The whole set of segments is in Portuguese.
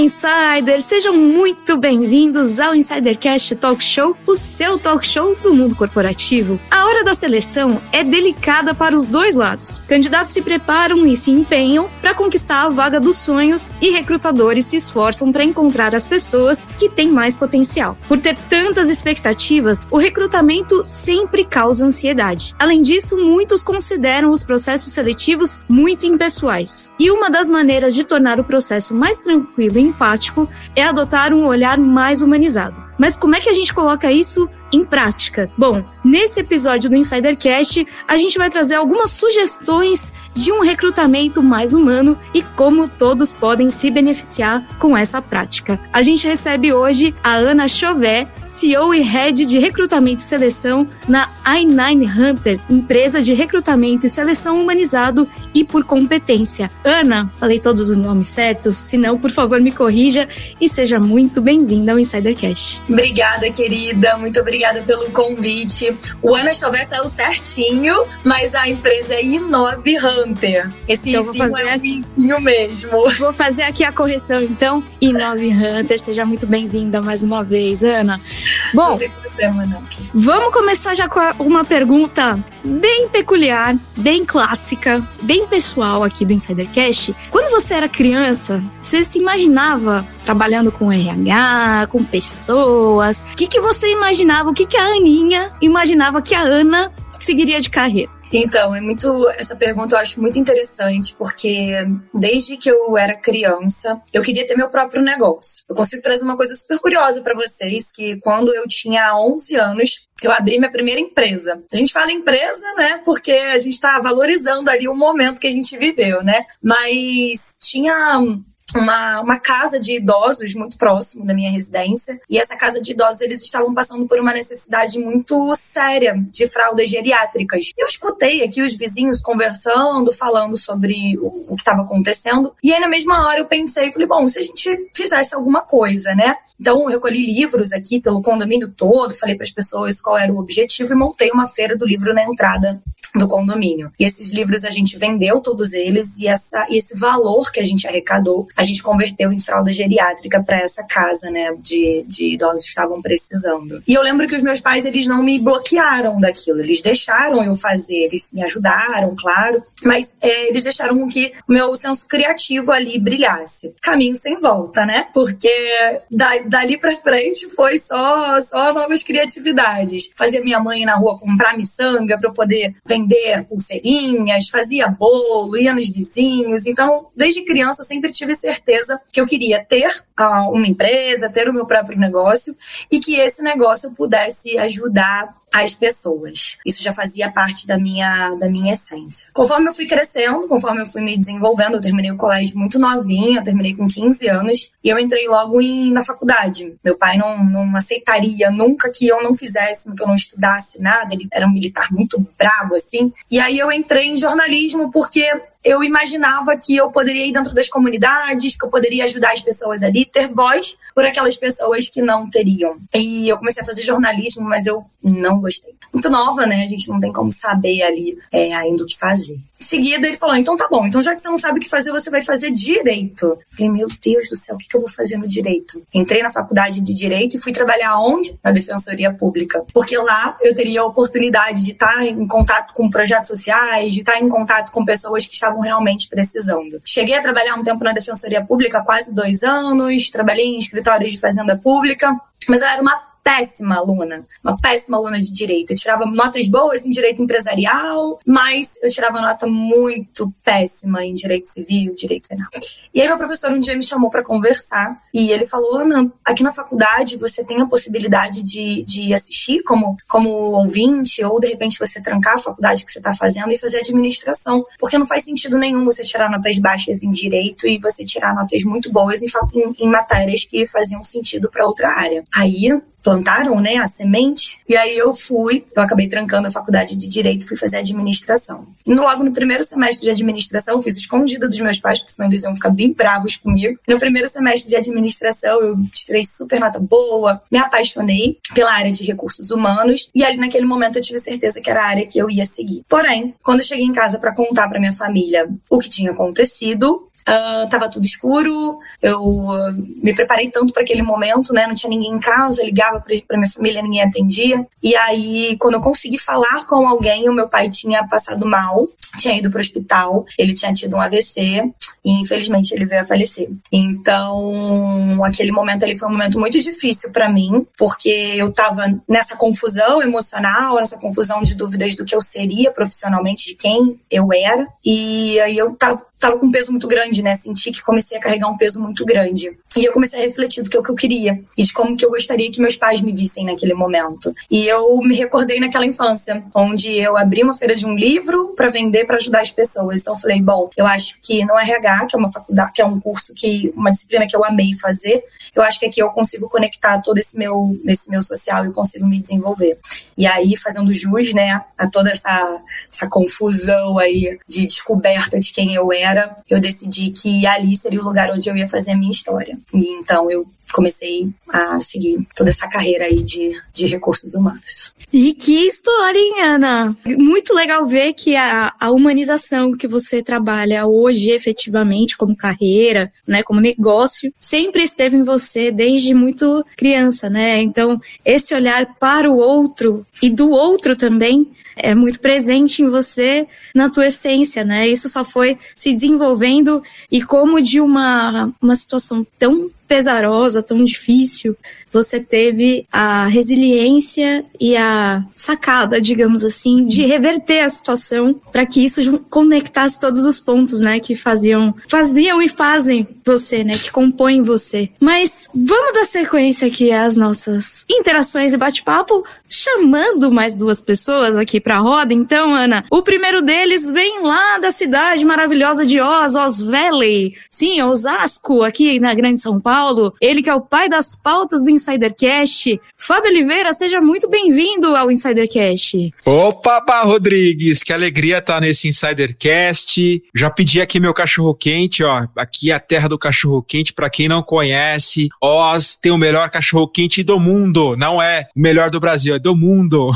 insiders! Sejam muito bem-vindos ao Insidercast Talk Show, o seu talk show do mundo corporativo. A hora da seleção é delicada para os dois lados. Candidatos se preparam e se empenham para conquistar a vaga dos sonhos e recrutadores se esforçam para encontrar as pessoas que têm mais potencial. Por ter tantas expectativas, o recrutamento sempre causa ansiedade. Além disso, muitos consideram os processos seletivos muito impessoais. E uma das maneiras de tornar o processo mais tranquilo e empático é adotar um olhar mais humanizado. Mas como é que a gente coloca isso em prática? Bom, nesse episódio do Insidercast, a gente vai trazer algumas sugestões de um recrutamento mais humano e como todos podem se beneficiar com essa prática. A gente recebe hoje a Ana Chauvet, CEO e Head de Recrutamento e Seleção na i9 Hunter, empresa de recrutamento e seleção humanizado e por competência. Ana, falei todos os nomes certos? Se não, por favor, me corrija e seja muito bem-vinda ao Insidercast. Obrigada, querida. Muito obrigada pelo convite. O Ana Chauvet saiu certinho, mas a empresa é Inove Hunter. Esse então, vou fazer é um vizinho mesmo. Vou fazer aqui a correção, então. Inove Hunter, seja muito bem-vinda mais uma vez, Ana. Bom, não tem problema, não. Vamos começar já com uma pergunta bem peculiar, bem clássica, bem pessoal aqui do Insidercast. Quando você era criança, você se imaginava trabalhando com RH, com pessoas? O que, que você imaginava? O que, que a Aninha imaginava que a Ana seguiria de carreira? Então, é muito. Essa pergunta eu acho muito interessante, porque desde que eu era criança, eu queria ter meu próprio negócio. Eu consigo trazer uma coisa super curiosa para vocês: que quando eu tinha 11 anos, eu abri minha primeira empresa. A gente fala empresa, né? Porque a gente está valorizando ali o momento que a gente viveu, né? Mas tinha uma, uma casa de idosos muito próximo da minha residência. E essa casa de idosos, eles estavam passando por uma necessidade muito séria de fraldas geriátricas. Eu escutei aqui os vizinhos conversando, falando sobre o, o que estava acontecendo. E aí, na mesma hora, eu pensei, falei, bom, se a gente fizesse alguma coisa, né? Então, eu recolhi livros aqui pelo condomínio todo, falei para as pessoas qual era o objetivo e montei uma feira do livro na entrada do condomínio. E esses livros a gente vendeu todos eles e, essa, e esse valor que a gente arrecadou, a gente converteu em fralda geriátrica para essa casa, né, de, de idosos que estavam precisando. E eu lembro que os meus pais, eles não me bloquearam daquilo, eles deixaram eu fazer, eles me ajudaram, claro, mas é, eles deixaram com que o meu senso criativo ali brilhasse. Caminho sem volta, né? Porque da, dali para frente foi só, só novas criatividades. Fazia minha mãe na rua comprar miçanga para eu poder vender pulseirinhas, fazia bolo, ia nos vizinhos. Então, desde criança, eu sempre tive certeza que eu queria ter uh, uma empresa, ter o meu próprio negócio e que esse negócio pudesse ajudar as pessoas. Isso já fazia parte da minha, da minha essência. Conforme eu fui crescendo, conforme eu fui me desenvolvendo, eu terminei o colégio muito novinha, terminei com 15 anos, e eu entrei logo em, na faculdade. Meu pai não, não aceitaria nunca que eu não fizesse, que eu não estudasse nada, ele era um militar muito bravo, assim. E aí eu entrei em jornalismo porque eu imaginava que eu poderia ir dentro das comunidades, que eu poderia ajudar as pessoas ali, ter voz por aquelas pessoas que não teriam. E eu comecei a fazer jornalismo, mas eu não gostei. Muito nova, né? A gente não tem como saber ali é, ainda o que fazer. Seguida, ele falou: então tá bom, então já que você não sabe o que fazer, você vai fazer direito. falei: meu Deus do céu, o que, que eu vou fazer no direito? Entrei na faculdade de direito e fui trabalhar onde? Na Defensoria Pública. Porque lá eu teria a oportunidade de estar em contato com projetos sociais, de estar em contato com pessoas que estavam realmente precisando. Cheguei a trabalhar um tempo na Defensoria Pública, quase dois anos, trabalhei em escritórios de fazenda pública. Mas eu era uma péssima aluna, uma péssima aluna de direito. Eu tirava notas boas em direito empresarial, mas eu tirava nota muito péssima em direito civil, direito penal. E aí meu professor um dia me chamou para conversar e ele falou: Ana, aqui na faculdade você tem a possibilidade de, de assistir como, como ouvinte ou de repente você trancar a faculdade que você está fazendo e fazer administração, porque não faz sentido nenhum você tirar notas baixas em direito e você tirar notas muito boas em, em, em matérias que faziam sentido para outra área. Aí plantaram, né, a semente. E aí eu fui, eu acabei trancando a faculdade de direito, fui fazer administração. E logo no primeiro semestre de administração, eu fiz escondida dos meus pais, porque senão eles iam ficar bem bravos comigo. No primeiro semestre de administração, eu tirei super nota boa, me apaixonei pela área de recursos humanos e ali naquele momento eu tive certeza que era a área que eu ia seguir. Porém, quando eu cheguei em casa para contar para minha família o que tinha acontecido, Uh, tava tudo escuro, eu uh, me preparei tanto para aquele momento, né? Não tinha ninguém em casa, ligava para minha família, ninguém atendia. E aí, quando eu consegui falar com alguém, o meu pai tinha passado mal, tinha ido para o hospital, ele tinha tido um AVC e infelizmente ele veio a falecer. Então, aquele momento ali foi um momento muito difícil para mim, porque eu tava nessa confusão emocional, nessa confusão de dúvidas do que eu seria profissionalmente, de quem eu era. E aí eu tava tava com um peso muito grande, né? Senti que comecei a carregar um peso muito grande. E eu comecei a refletir do que é que eu queria e de como que eu gostaria que meus pais me vissem naquele momento. E eu me recordei naquela infância, onde eu abri uma feira de um livro para vender para ajudar as pessoas. Então eu falei, bom, eu acho que no RH, que é uma faculdade, que é um curso que uma disciplina que eu amei fazer, eu acho que aqui eu consigo conectar todo esse meu esse meu social e consigo me desenvolver. E aí fazendo jus, né, a toda essa essa confusão aí de descoberta de quem eu era era, eu decidi que ali seria o lugar onde eu ia fazer a minha história. E então eu comecei a seguir toda essa carreira aí de, de recursos humanos. E que história, hein, Ana? Muito legal ver que a, a humanização que você trabalha hoje, efetivamente, como carreira, né, como negócio, sempre esteve em você desde muito criança, né? Então, esse olhar para o outro e do outro também é muito presente em você, na tua essência, né? Isso só foi se desenvolvendo e como de uma, uma situação tão pesarosa, tão difícil, você teve a resiliência e a sacada, digamos assim, de reverter a situação para que isso conectasse todos os pontos, né, que faziam, faziam e fazem você, né, que compõem você. Mas vamos dar sequência aqui às nossas interações e bate-papo, chamando mais duas pessoas aqui para a roda. Então, Ana, o primeiro deles vem lá da cidade maravilhosa de Oz, Oz Valley. Sim, Osasco, aqui na Grande São Paulo. Ele que é o pai das pautas do Insidercast. Fábio Oliveira, seja muito bem-vindo ao Insidercast. Opa, Bah Rodrigues, que alegria estar tá nesse Insidercast. Já pedi aqui meu cachorro quente, ó. Aqui é a terra do cachorro quente, para quem não conhece. Oz tem o melhor cachorro quente do mundo. Não é o melhor do Brasil, é do mundo.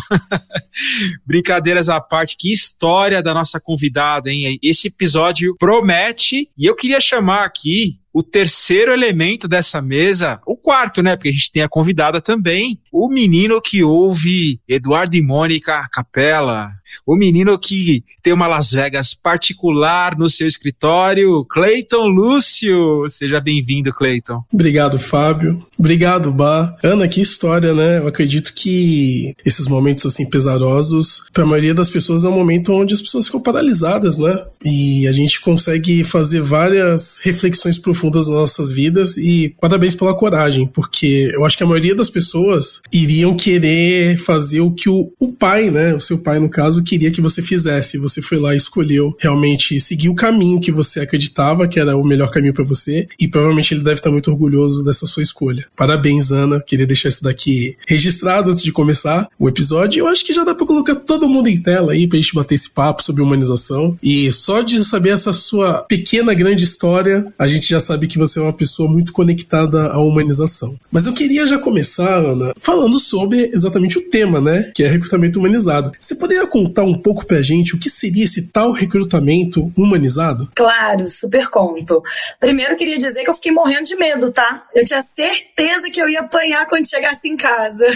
Brincadeiras à parte, que história da nossa convidada, hein? Esse episódio promete e eu queria chamar aqui o terceiro elemento dessa mesa, o quarto, né? Porque a gente tem a convidada também, o menino que ouve Eduardo e Mônica Capela, o menino que tem uma Las Vegas particular no seu escritório, Cleiton Lúcio. Seja bem-vindo, Cleiton. Obrigado, Fábio. Obrigado, Bá. Ana, que história, né? Eu acredito que esses momentos assim pesarosos, para a maioria das pessoas é um momento onde as pessoas ficam paralisadas, né? E a gente consegue fazer várias reflexões profundas nas nossas vidas e parabéns pela coragem, porque eu acho que a maioria das pessoas iriam querer fazer o que o, o pai, né, o seu pai no caso, queria que você fizesse. Você foi lá e escolheu realmente seguir o caminho que você acreditava que era o melhor caminho para você e provavelmente ele deve estar muito orgulhoso dessa sua escolha. Parabéns, Ana. Queria deixar isso daqui registrado antes de começar o episódio. Eu acho que já dá para colocar todo mundo em tela aí pra gente bater esse papo sobre humanização. E só de saber essa sua pequena grande história, a gente já sabe que você é uma pessoa muito conectada à humanização. Mas eu queria já começar, Ana, falando sobre exatamente o tema, né? Que é recrutamento humanizado. Você poderia contar um pouco pra gente o que seria esse tal recrutamento humanizado? Claro, super conto. Primeiro queria dizer que eu fiquei morrendo de medo, tá? Eu tinha certeza que eu ia apanhar quando chegasse em casa.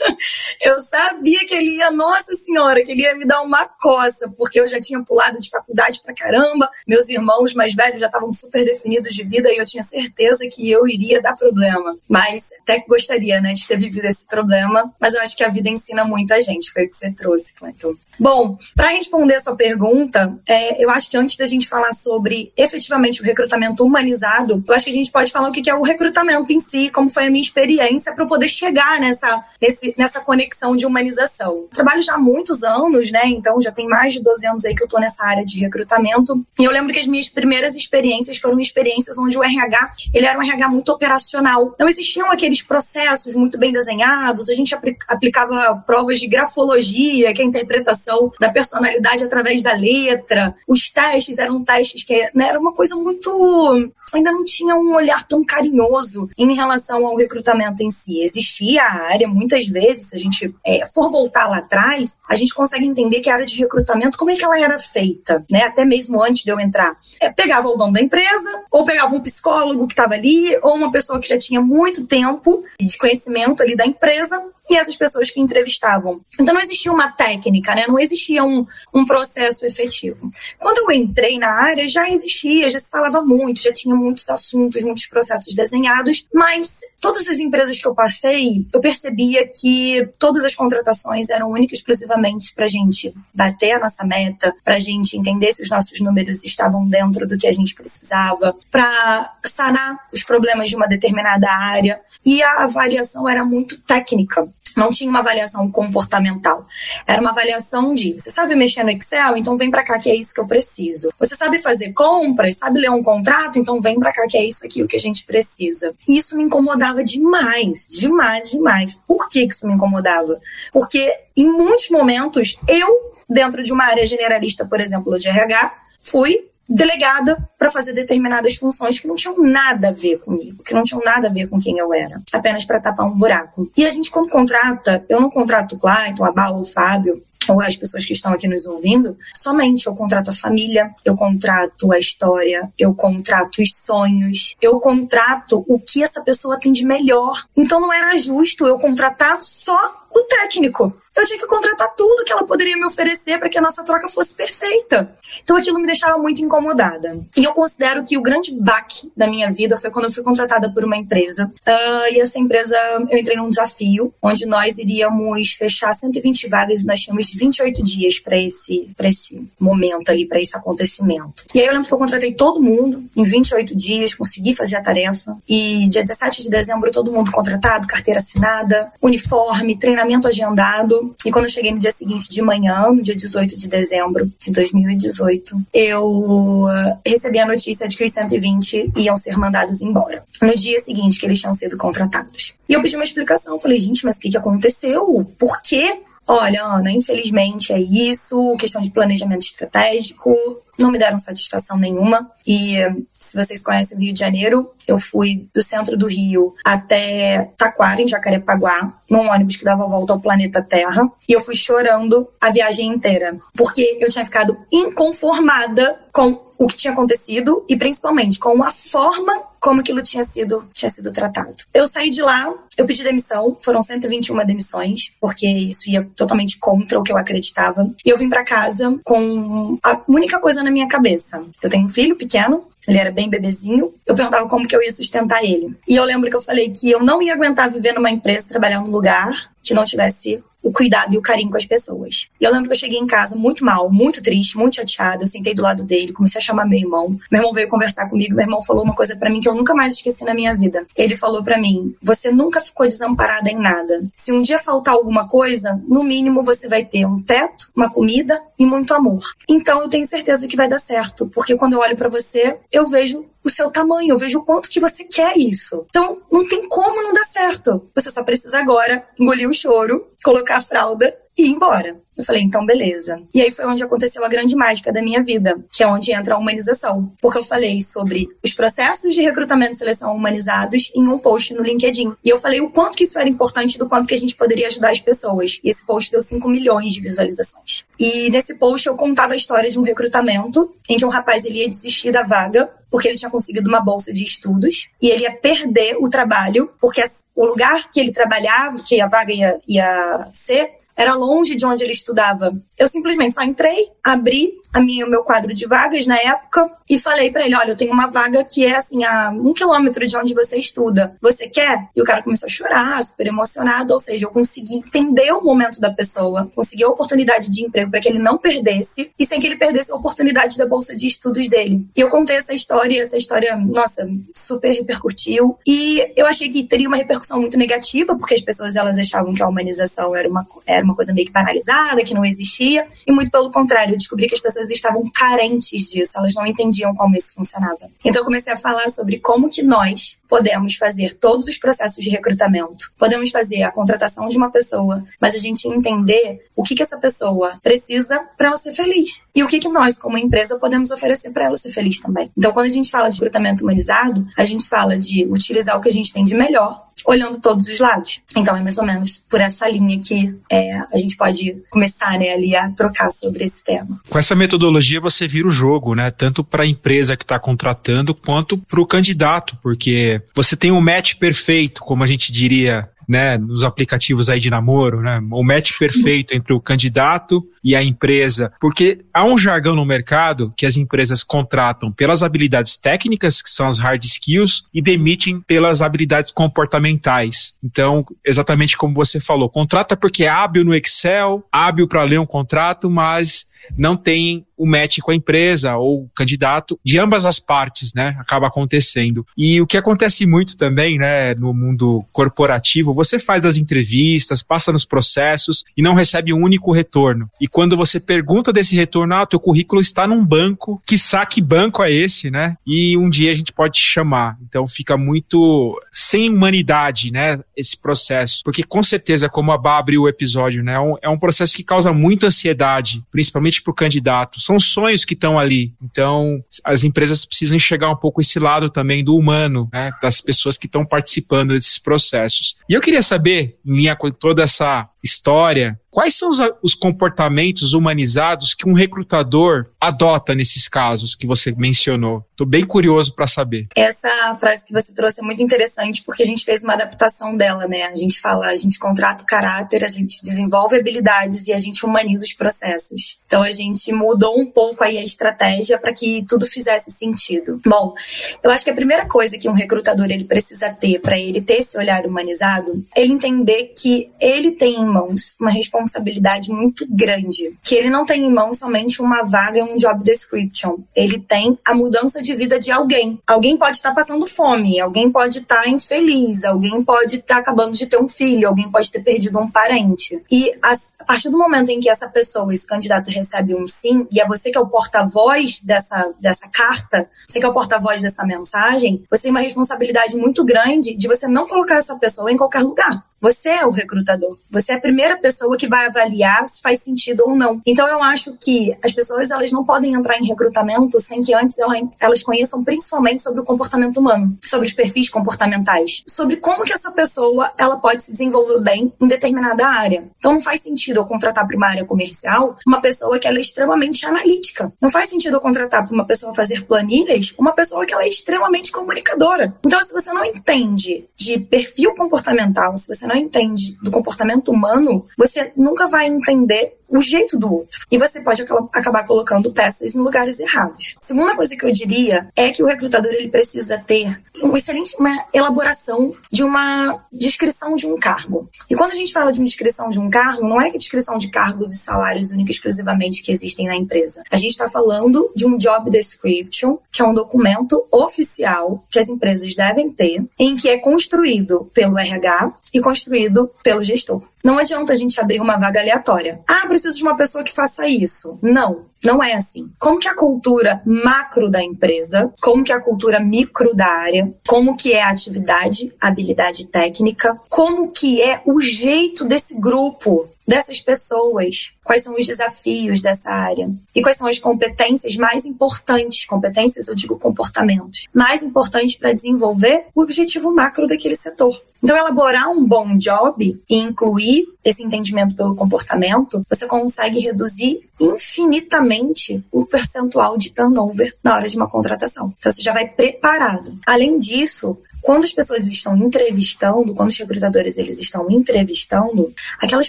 eu sabia que ele ia, nossa senhora, que ele ia me dar uma coça, porque eu já tinha pulado de faculdade pra caramba, meus irmãos mais velhos já estavam super definidos de vida e eu tinha certeza que eu iria dar problema. Mas até gostaria, né, de ter vivido esse problema, mas eu acho que a vida ensina muito a gente, foi o que você trouxe, Cleiton. Bom, para responder a sua pergunta, é, eu acho que antes da gente falar sobre efetivamente o recrutamento humanizado, eu acho que a gente pode falar o que é o recrutamento em si, como foi a minha experiência para poder chegar nessa, nesse, nessa conexão de humanização. trabalho já há muitos anos, né? Então já tem mais de 12 anos aí que eu estou nessa área de recrutamento. E eu lembro que as minhas primeiras experiências foram experiências onde o RH, ele era um RH muito operacional. Não existiam aqueles processos muito bem desenhados, a gente aplicava provas de grafologia, que é a interpretação da personalidade através da letra. Os testes eram testes que né, era uma coisa muito ainda não tinha um olhar tão carinhoso em relação ao recrutamento em si. Existia a área, muitas vezes, se a gente é, for voltar lá atrás, a gente consegue entender que a área de recrutamento, como é que ela era feita, né? Até mesmo antes de eu entrar. É, pegava o dono da empresa, ou pegava um psicólogo que estava ali, ou uma pessoa que já tinha muito tempo de conhecimento ali da empresa, e essas pessoas que entrevistavam. Então não existia uma técnica, né? Não existia um, um processo efetivo. Quando eu entrei na área, já existia, já se falava muito, já tinha muitos assuntos, muitos processos desenhados, mas todas as empresas que eu passei, eu percebia que todas as contratações eram únicas e exclusivamente para a gente bater a nossa meta, para a gente entender se os nossos números estavam dentro do que a gente precisava, para sanar os problemas de uma determinada área. E a avaliação era muito técnica. Não tinha uma avaliação comportamental. Era uma avaliação de, você sabe mexer no Excel? Então vem para cá que é isso que eu preciso. Você sabe fazer compras? Sabe ler um contrato? Então vem para cá que é isso aqui o que a gente precisa. E isso me incomodava demais, demais, demais. Por que isso me incomodava? Porque em muitos momentos eu, dentro de uma área generalista, por exemplo, de RH, fui delegada para fazer determinadas funções que não tinham nada a ver comigo, que não tinham nada a ver com quem eu era, apenas para tapar um buraco. E a gente, quando contrata, eu não contrato o Clayton, a Bal, o Fábio, ou as pessoas que estão aqui nos ouvindo, somente eu contrato a família, eu contrato a história, eu contrato os sonhos, eu contrato o que essa pessoa tem de melhor. Então não era justo eu contratar só o técnico eu tinha que contratar tudo que ela poderia me oferecer para que a nossa troca fosse perfeita. Então aquilo me deixava muito incomodada. E eu considero que o grande baque da minha vida foi quando eu fui contratada por uma empresa. Uh, e essa empresa, eu entrei num desafio onde nós iríamos fechar 120 vagas e nós tínhamos 28 dias para esse, esse momento ali, para esse acontecimento. E aí eu lembro que eu contratei todo mundo em 28 dias, consegui fazer a tarefa. E dia 17 de dezembro, todo mundo contratado, carteira assinada, uniforme, treinamento agendado. E quando eu cheguei no dia seguinte de manhã, no dia 18 de dezembro de 2018, eu uh, recebi a notícia de que os 120 iam ser mandados embora. No dia seguinte que eles tinham sido contratados. E eu pedi uma explicação. Falei, gente, mas o que, que aconteceu? Por quê? Olha, Ana, infelizmente é isso, questão de planejamento estratégico, não me deram satisfação nenhuma. E se vocês conhecem o Rio de Janeiro, eu fui do centro do Rio até Taquara, em Jacarepaguá, num ônibus que dava volta ao planeta Terra. E eu fui chorando a viagem inteira, porque eu tinha ficado inconformada com o que tinha acontecido e principalmente com a forma como aquilo tinha sido, tinha sido tratado. Eu saí de lá, eu pedi demissão, foram 121 demissões, porque isso ia totalmente contra o que eu acreditava. E eu vim para casa com a única coisa na minha cabeça. Eu tenho um filho pequeno, ele era bem bebezinho. Eu perguntava como que eu ia sustentar ele. E eu lembro que eu falei que eu não ia aguentar viver numa empresa, trabalhar num lugar que não tivesse o cuidado e o carinho com as pessoas. E eu lembro que eu cheguei em casa muito mal, muito triste, muito chateada. Eu sentei do lado dele, comecei a chamar meu irmão. Meu irmão veio conversar comigo. Meu irmão falou uma coisa para mim que eu nunca mais esqueci na minha vida. Ele falou para mim: "Você nunca ficou desamparada em nada. Se um dia faltar alguma coisa, no mínimo você vai ter um teto, uma comida e muito amor. Então eu tenho certeza que vai dar certo, porque quando eu olho para você, eu vejo o seu tamanho, eu vejo o quanto que você quer isso. Então, não tem como não dar certo. Você só precisa agora engolir o choro, colocar a fralda e ir embora. Eu falei, então beleza. E aí foi onde aconteceu a grande mágica da minha vida, que é onde entra a humanização. Porque eu falei sobre os processos de recrutamento e seleção humanizados em um post no LinkedIn. E eu falei o quanto que isso era importante, do quanto que a gente poderia ajudar as pessoas. E esse post deu 5 milhões de visualizações. E nesse post eu contava a história de um recrutamento em que um rapaz ele ia desistir da vaga porque ele tinha conseguido uma bolsa de estudos e ele ia perder o trabalho porque o lugar que ele trabalhava, que a vaga ia, ia ser, era longe de onde ele estudava. Eu simplesmente só entrei, abri a minha, o meu quadro de vagas na época e falei para ele: olha, eu tenho uma vaga que é assim, a um quilômetro de onde você estuda. Você quer? E o cara começou a chorar, super emocionado. Ou seja, eu consegui entender o momento da pessoa, consegui a oportunidade de emprego para que ele não perdesse e sem que ele perdesse a oportunidade da bolsa de estudos dele. E eu contei essa história e essa história, nossa, super repercutiu. E eu achei que teria uma repercussão muito negativa, porque as pessoas elas achavam que a humanização era uma, era uma coisa meio que paralisada, que não existia, e muito pelo contrário, eu descobri que as pessoas estavam carentes disso, elas não entendiam como isso funcionava. Então eu comecei a falar sobre como que nós podemos fazer todos os processos de recrutamento, podemos fazer a contratação de uma pessoa, mas a gente entender o que que essa pessoa precisa para ela ser feliz e o que que nós como empresa podemos oferecer para ela ser feliz também. Então quando a gente fala de recrutamento humanizado, a gente fala de utilizar o que a gente tem de melhor olhando todos os lados. Então é mais ou menos por essa linha que é, a gente pode começar né, ali a trocar sobre esse tema. Com essa metodologia você vira o jogo, né? Tanto para a empresa que está contratando quanto para o candidato, porque você tem um match perfeito, como a gente diria né, nos aplicativos aí de namoro, né, o match perfeito entre o candidato e a empresa, porque há um jargão no mercado que as empresas contratam pelas habilidades técnicas, que são as hard skills, e demitem pelas habilidades comportamentais. Então, exatamente como você falou, contrata porque é hábil no Excel, hábil para ler um contrato, mas não tem o match com a empresa ou o candidato de ambas as partes, né? Acaba acontecendo. E o que acontece muito também, né, no mundo corporativo, você faz as entrevistas, passa nos processos e não recebe um único retorno. E quando você pergunta desse retorno, ah, teu currículo está num banco, que saque banco é esse, né? E um dia a gente pode te chamar. Então fica muito sem humanidade, né, esse processo. Porque com certeza, como a Bá abriu o episódio, né, é um é processo que causa muita ansiedade, principalmente para o candidato são sonhos que estão ali. Então, as empresas precisam enxergar um pouco esse lado também do humano, né, das pessoas que estão participando desses processos. E eu queria saber, em linha com toda essa história, quais são os, os, comportamentos humanizados que um recrutador adota nesses casos que você mencionou? Estou bem curioso para saber. Essa frase que você trouxe é muito interessante porque a gente fez uma adaptação dela, né? A gente fala, a gente contrata o caráter, a gente desenvolve habilidades e a gente humaniza os processos. Então a gente mudou um pouco aí a estratégia para que tudo fizesse sentido. Bom, eu acho que a primeira coisa que um recrutador ele precisa ter para ele ter esse olhar humanizado, ele entender que ele tem mãos uma responsabilidade muito grande, que ele não tem em mãos somente uma vaga, um job description. Ele tem a mudança de vida de alguém. Alguém pode estar passando fome, alguém pode estar infeliz, alguém pode estar acabando de ter um filho, alguém pode ter perdido um parente. E a, a partir do momento em que essa pessoa, esse candidato recebe um sim, e é você que é o porta-voz dessa, dessa carta, você que é o porta-voz dessa mensagem, você tem uma responsabilidade muito grande de você não colocar essa pessoa em qualquer lugar. Você é o recrutador. Você é a primeira pessoa que vai avaliar se faz sentido ou não. Então eu acho que as pessoas elas não podem entrar em recrutamento sem que antes elas conheçam principalmente sobre o comportamento humano, sobre os perfis comportamentais, sobre como que essa pessoa ela pode se desenvolver bem em determinada área. Então não faz sentido eu contratar para uma área comercial uma pessoa que ela é extremamente analítica. Não faz sentido eu contratar para uma pessoa fazer planilhas uma pessoa que ela é extremamente comunicadora. Então se você não entende de perfil comportamental, se você não entende do comportamento humano, você nunca vai entender o jeito do outro. E você pode acabar colocando peças em lugares errados. Segunda coisa que eu diria é que o recrutador ele precisa ter uma excelente uma elaboração de uma descrição de um cargo. E quando a gente fala de uma descrição de um cargo, não é que descrição de cargos e salários única e exclusivamente que existem na empresa. A gente está falando de um job description, que é um documento oficial que as empresas devem ter, em que é construído pelo RH e construído pelo gestor. Não adianta a gente abrir uma vaga aleatória. Ah, preciso de uma pessoa que faça isso. Não, não é assim. Como que a cultura macro da empresa, como que a cultura micro da área, como que é a atividade, habilidade técnica, como que é o jeito desse grupo dessas pessoas, quais são os desafios dessa área e quais são as competências mais importantes, competências eu digo comportamentos, mais importantes para desenvolver o objetivo macro daquele setor. Então, elaborar um bom job e incluir esse entendimento pelo comportamento, você consegue reduzir infinitamente o percentual de turnover na hora de uma contratação. Então, você já vai preparado. Além disso, quando as pessoas estão entrevistando, quando os recrutadores eles estão entrevistando, aquelas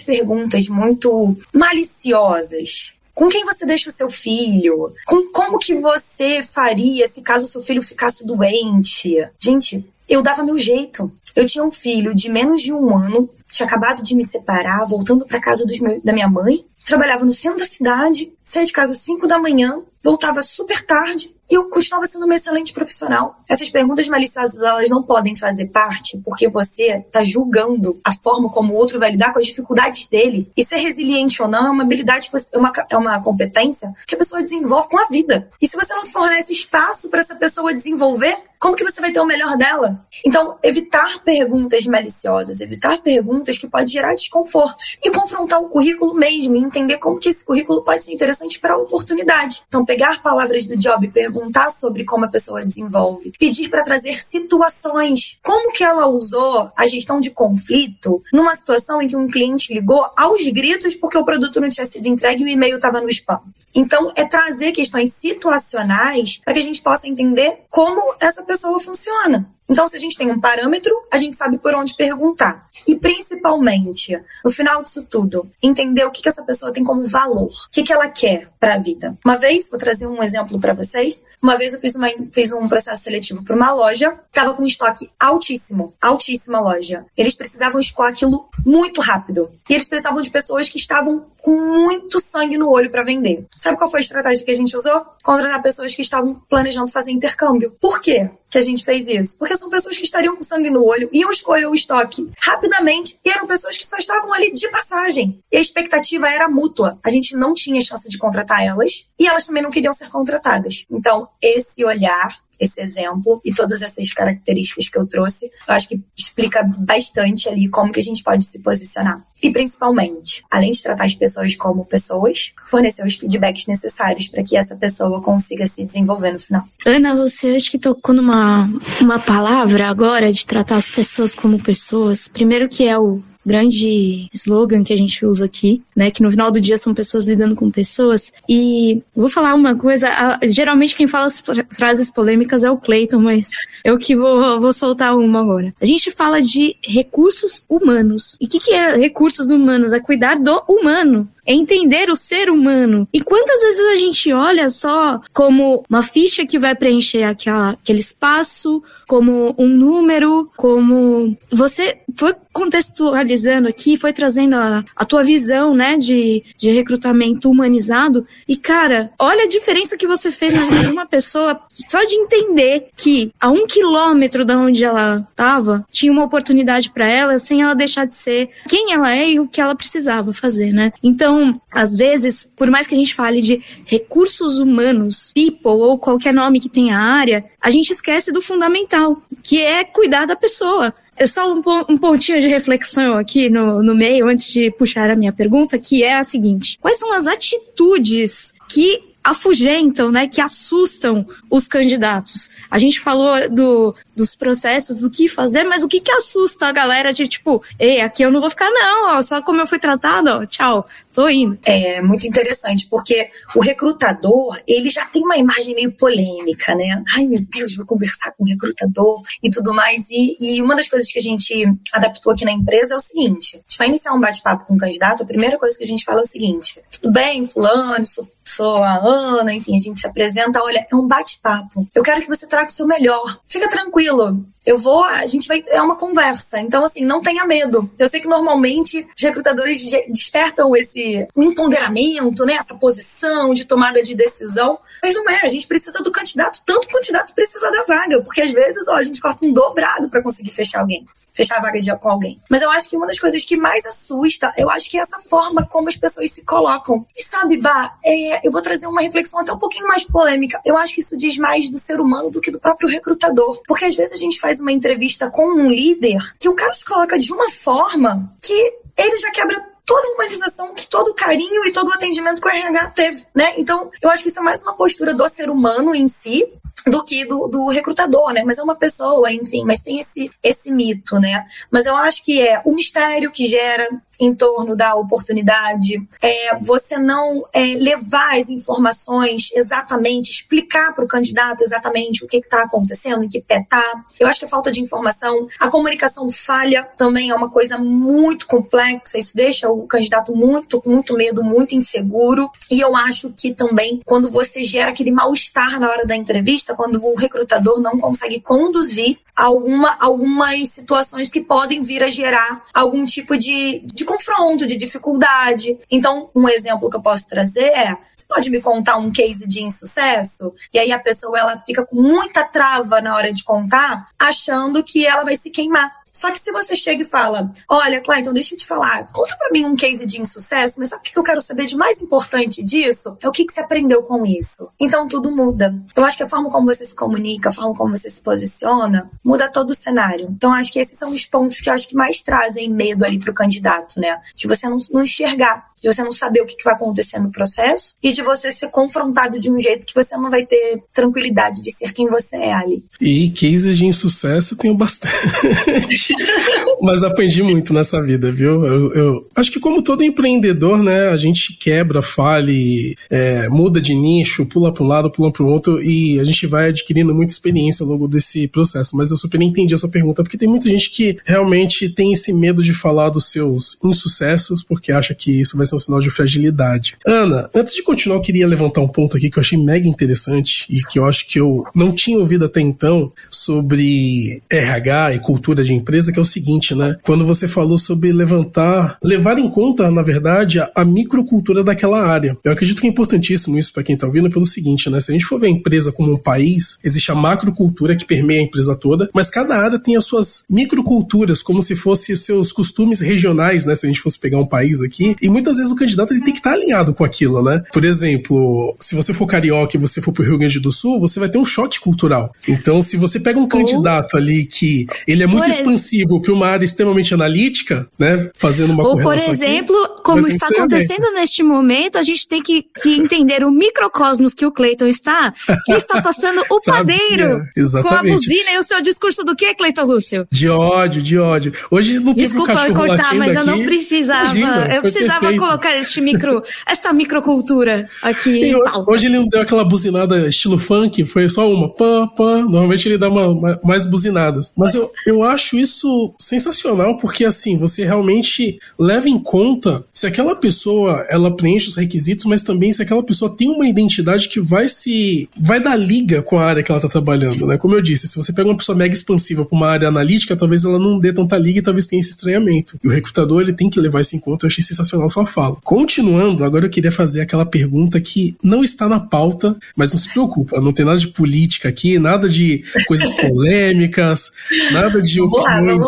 perguntas muito maliciosas, com quem você deixa o seu filho? Com como que você faria se caso seu filho ficasse doente? Gente, eu dava meu jeito. Eu tinha um filho de menos de um ano, tinha acabado de me separar, voltando para casa meus, da minha mãe. Trabalhava no centro da cidade, saía de casa às 5 da manhã, voltava super tarde, eu continuava sendo uma excelente profissional. Essas perguntas maliciosas, elas não podem fazer parte porque você está julgando a forma como o outro vai lidar com as dificuldades dele. E ser resiliente ou não é uma habilidade, é uma, é uma competência que a pessoa desenvolve com a vida. E se você não fornece espaço para essa pessoa desenvolver, como que você vai ter o melhor dela? Então, evitar perguntas maliciosas, evitar perguntas que podem gerar desconfortos e confrontar o currículo mesmo e entender como que esse currículo pode ser interessante para a oportunidade. Então, pegar palavras do job, perguntar sobre como a pessoa desenvolve, pedir para trazer situações, como que ela usou a gestão de conflito numa situação em que um cliente ligou aos gritos porque o produto não tinha sido entregue e o e-mail estava no spam. Então, é trazer questões situacionais para que a gente possa entender como essa pessoa funciona. Então, se a gente tem um parâmetro, a gente sabe por onde perguntar. E principalmente, no final disso tudo, entender o que, que essa pessoa tem como valor, o que, que ela quer para a vida. Uma vez, vou trazer um exemplo para vocês. Uma vez eu fiz, uma, fiz um processo seletivo para uma loja, estava com um estoque altíssimo, altíssima loja. Eles precisavam escoar aquilo muito rápido. E eles precisavam de pessoas que estavam com muito sangue no olho para vender. Sabe qual foi a estratégia que a gente usou? Contratar pessoas que estavam planejando fazer intercâmbio. Por quê que a gente fez isso? Porque são pessoas que estariam com sangue no olho, iam escolher o estoque rapidamente e eram pessoas que só estavam ali de passagem. E a expectativa era mútua. A gente não tinha chance de contratar elas e elas também não queriam ser contratadas. Então, esse olhar esse exemplo e todas essas características que eu trouxe, eu acho que explica bastante ali como que a gente pode se posicionar. E principalmente, além de tratar as pessoas como pessoas, fornecer os feedbacks necessários para que essa pessoa consiga se desenvolver no final. Ana, você acha que tocou numa uma palavra agora de tratar as pessoas como pessoas. Primeiro que é o grande slogan que a gente usa aqui, né? Que no final do dia são pessoas lidando com pessoas. E vou falar uma coisa, geralmente quem fala as frases polêmicas é o Clayton, mas eu que vou, vou soltar uma agora. A gente fala de recursos humanos. E o que, que é recursos humanos? É cuidar do humano é entender o ser humano. E quantas vezes a gente olha só como uma ficha que vai preencher aquela, aquele espaço, como um número, como você foi contextualizando aqui, foi trazendo a, a tua visão, né, de, de recrutamento humanizado. E, cara, olha a diferença que você fez na vida de uma pessoa só de entender que a um quilômetro da onde ela estava tinha uma oportunidade para ela sem ela deixar de ser quem ela é e o que ela precisava fazer, né? Então, às vezes, por mais que a gente fale de recursos humanos, people ou qualquer nome que tenha área, a gente esquece do fundamental, que é cuidar da pessoa. É só um, um pontinho de reflexão aqui no, no meio, antes de puxar a minha pergunta, que é a seguinte: quais são as atitudes que afugentam, né, que assustam os candidatos. A gente falou do, dos processos, do que fazer, mas o que que assusta a galera de tipo, ei, aqui eu não vou ficar não, ó, só como eu fui tratado, ó, tchau, tô indo. É muito interessante, porque o recrutador, ele já tem uma imagem meio polêmica, né? Ai, meu Deus, vou conversar com o recrutador e tudo mais. E, e uma das coisas que a gente adaptou aqui na empresa é o seguinte, a gente vai iniciar um bate-papo com o candidato, a primeira coisa que a gente fala é o seguinte, tudo bem, fulano, sou, sou a Ana, enfim, a gente se apresenta, olha, é um bate-papo. Eu quero que você traga o seu melhor. Fica tranquilo. Eu vou, a gente vai, é uma conversa. Então, assim, não tenha medo. Eu sei que normalmente os recrutadores despertam esse empoderamento, né? Essa posição de tomada de decisão. Mas não é, a gente precisa do candidato, tanto o candidato precisa da vaga. Porque às vezes, ó, a gente corta um dobrado para conseguir fechar alguém fechar a vaga de, com alguém. Mas eu acho que uma das coisas que mais assusta, eu acho que é essa forma como as pessoas se colocam. E sabe, Bah, é, eu vou trazer uma reflexão até um pouquinho mais polêmica. Eu acho que isso diz mais do ser humano do que do próprio recrutador. Porque às vezes a gente faz uma entrevista com um líder que o cara se coloca de uma forma que ele já quebra toda a humanização, que todo o carinho e todo o atendimento que o RH teve, né? Então, eu acho que isso é mais uma postura do ser humano em si, do que do, do, recrutador, né? Mas é uma pessoa, enfim, mas tem esse, esse mito, né? Mas eu acho que é o mistério que gera em torno da oportunidade, é você não é, levar as informações exatamente, explicar para o candidato exatamente o que está acontecendo, em que pé tá. Eu acho que a falta de informação, a comunicação falha também é uma coisa muito complexa, isso deixa o candidato muito, muito medo, muito inseguro. E eu acho que também quando você gera aquele mal-estar na hora da entrevista, quando o recrutador não consegue conduzir alguma, algumas situações que podem vir a gerar algum tipo de, de confronto, de dificuldade. Então, um exemplo que eu posso trazer é: você pode me contar um case de insucesso? E aí a pessoa ela fica com muita trava na hora de contar, achando que ela vai se queimar. Só que se você chega e fala, olha, Clayton, deixa eu te falar, conta para mim um case de insucesso, mas sabe o que eu quero saber de mais importante disso? É o que, que você aprendeu com isso. Então tudo muda. Eu acho que a forma como você se comunica, a forma como você se posiciona, muda todo o cenário. Então acho que esses são os pontos que eu acho que mais trazem medo ali pro candidato, né? De você não, não enxergar de você não saber o que, vai acontecer no processo e de você ser confrontado de um jeito que você não vai ter tranquilidade de ser quem você é ali. E cases de insucesso tenho bastante. Mas aprendi muito nessa vida, viu? Eu, eu, acho que como todo empreendedor, né, a gente quebra, fale, é, muda de nicho, pula para um lado, pula para o outro e a gente vai adquirindo muita experiência ao longo desse processo. Mas eu super entendi a sua pergunta porque tem muita gente que realmente tem esse medo de falar dos seus insucessos porque acha que isso vai ser um sinal de fragilidade. Ana, antes de continuar, eu queria levantar um ponto aqui que eu achei mega interessante e que eu acho que eu não tinha ouvido até então sobre RH e cultura de empresa, que é o seguinte, né? Quando você falou sobre levantar, levar em conta, na verdade, a, a microcultura daquela área. Eu acredito que é importantíssimo isso para quem tá ouvindo pelo seguinte, né? Se a gente for ver a empresa como um país, existe a macrocultura que permeia a empresa toda, mas cada área tem as suas microculturas, como se fossem seus costumes regionais, né? Se a gente fosse pegar um país aqui, e muitas vezes o candidato ele tem que estar tá alinhado com aquilo, né? Por exemplo, se você for carioca e você for pro Rio Grande do Sul, você vai ter um choque cultural. Então, se você pega um candidato ali que ele é muito expansivo para uma área extremamente analítica, né? Fazendo uma Ou, por exemplo, aqui, como está acontecendo neste momento, a gente tem que, que entender o microcosmos que o Cleiton está, que está passando o padeiro com a buzina e o seu discurso do que, Cleiton Lúcio? De ódio, de ódio. Hoje não Desculpa um cortar, mas eu não precisava. Imagina, eu precisava perfeito. Colocar este micro, esta microcultura aqui e. Hoje ele não deu aquela buzinada estilo funk, foi só uma. Pã, pã. Normalmente ele dá uma, uma, mais buzinadas. Mas eu, eu acho isso sensacional, porque assim, você realmente leva em conta se aquela pessoa ela preenche os requisitos, mas também se aquela pessoa tem uma identidade que vai se. vai dar liga com a área que ela tá trabalhando, né? Como eu disse, se você pega uma pessoa mega expansiva para uma área analítica, talvez ela não dê tanta liga e talvez tenha esse estranhamento. E o recrutador ele tem que levar isso em conta. Eu achei sensacional sua fala. Continuando, agora eu queria fazer aquela pergunta que não está na pauta, mas não se preocupa, não tem nada de política aqui, nada de coisas polêmicas, nada de opiniões.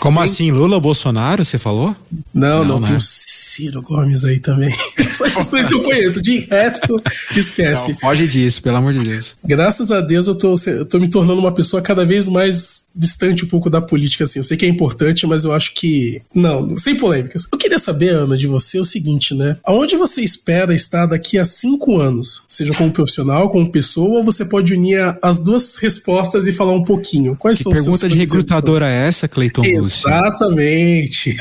Como assim, Lula ou Bolsonaro, você falou? Não, não, não né? tem o Ciro Gomes aí também. Só esses dois que eu conheço, de resto, esquece. Não, foge disso, pelo amor de Deus. Graças a Deus eu tô, eu tô me tornando uma pessoa cada vez mais distante um pouco da política, assim. Eu sei que é importante, mas eu acho que. Não, sem polêmicas. Eu queria saber, Ana, de você o seguinte, né? Aonde você espera estar daqui a cinco anos? Seja como profissional, como pessoa, ou você pode unir as duas respostas e falar um pouquinho? Quais que são pergunta os seus de recrutadora é essa, Cleiton? Exatamente.